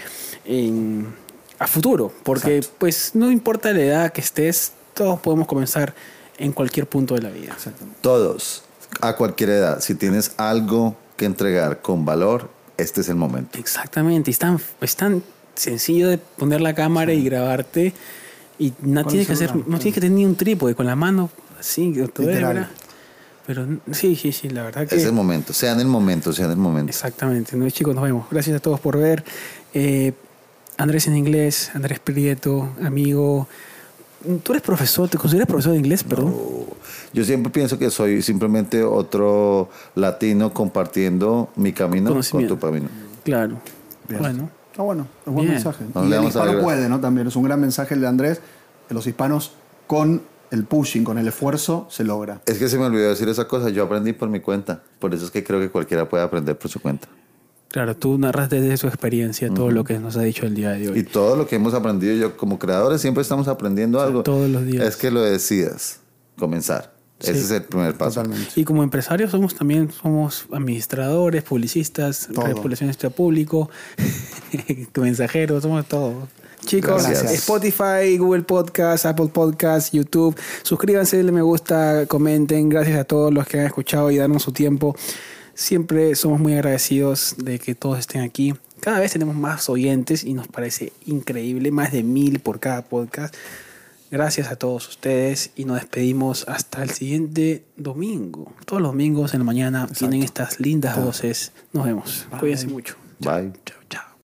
en- a futuro. Porque pues no importa la edad que estés, todos podemos comenzar en cualquier punto de la vida. Todos, a cualquier edad, si tienes algo que entregar con valor, este es el momento. Exactamente, es tan, es tan sencillo de poner la cámara y grabarte y no tienes que hacer, no tienes que tener ni un trípode con la mano así. Pero sí, sí, sí, la verdad que Es el momento, sea en el momento, sea en el momento. exactamente. No, chicos, nos vemos. Gracias a todos por ver. Eh, Andrés en inglés, Andrés Prieto, amigo. ¿Tú eres profesor? ¿Te consideras profesor de inglés? Perdón. Yo siempre pienso que soy simplemente otro latino compartiendo mi camino con tu camino. Claro. Bien. Bueno. Está bueno, es un buen Bien. mensaje. No y le el vamos a hispano puede, ¿no? También es un gran mensaje el de Andrés, que los hispanos con el pushing, con el esfuerzo, se logra. Es que se me olvidó decir esa cosa, yo aprendí por mi cuenta. Por eso es que creo que cualquiera puede aprender por su cuenta. Claro, tú narras desde su experiencia todo lo que nos ha dicho el día de hoy. Y todo lo que hemos aprendido, yo como creadores siempre estamos aprendiendo algo. todos los días. Es que lo decidas, comenzar. Sí. Ese es el primer paso. Totalmente. Y como empresarios somos también somos administradores, publicistas, Todo. relacionistas público, [LAUGHS] mensajeros, somos todo. Chicos, Gracias. Spotify, Google Podcast, Apple Podcast, YouTube. Suscríbanse, denle me gusta, comenten. Gracias a todos los que han escuchado y darnos su tiempo. Siempre somos muy agradecidos de que todos estén aquí. Cada vez tenemos más oyentes y nos parece increíble, más de mil por cada podcast. Gracias a todos ustedes y nos despedimos hasta el siguiente domingo. Todos los domingos en la mañana tienen estas lindas voces. Nos vemos. Cuídense mucho. Bye. Chao, chao.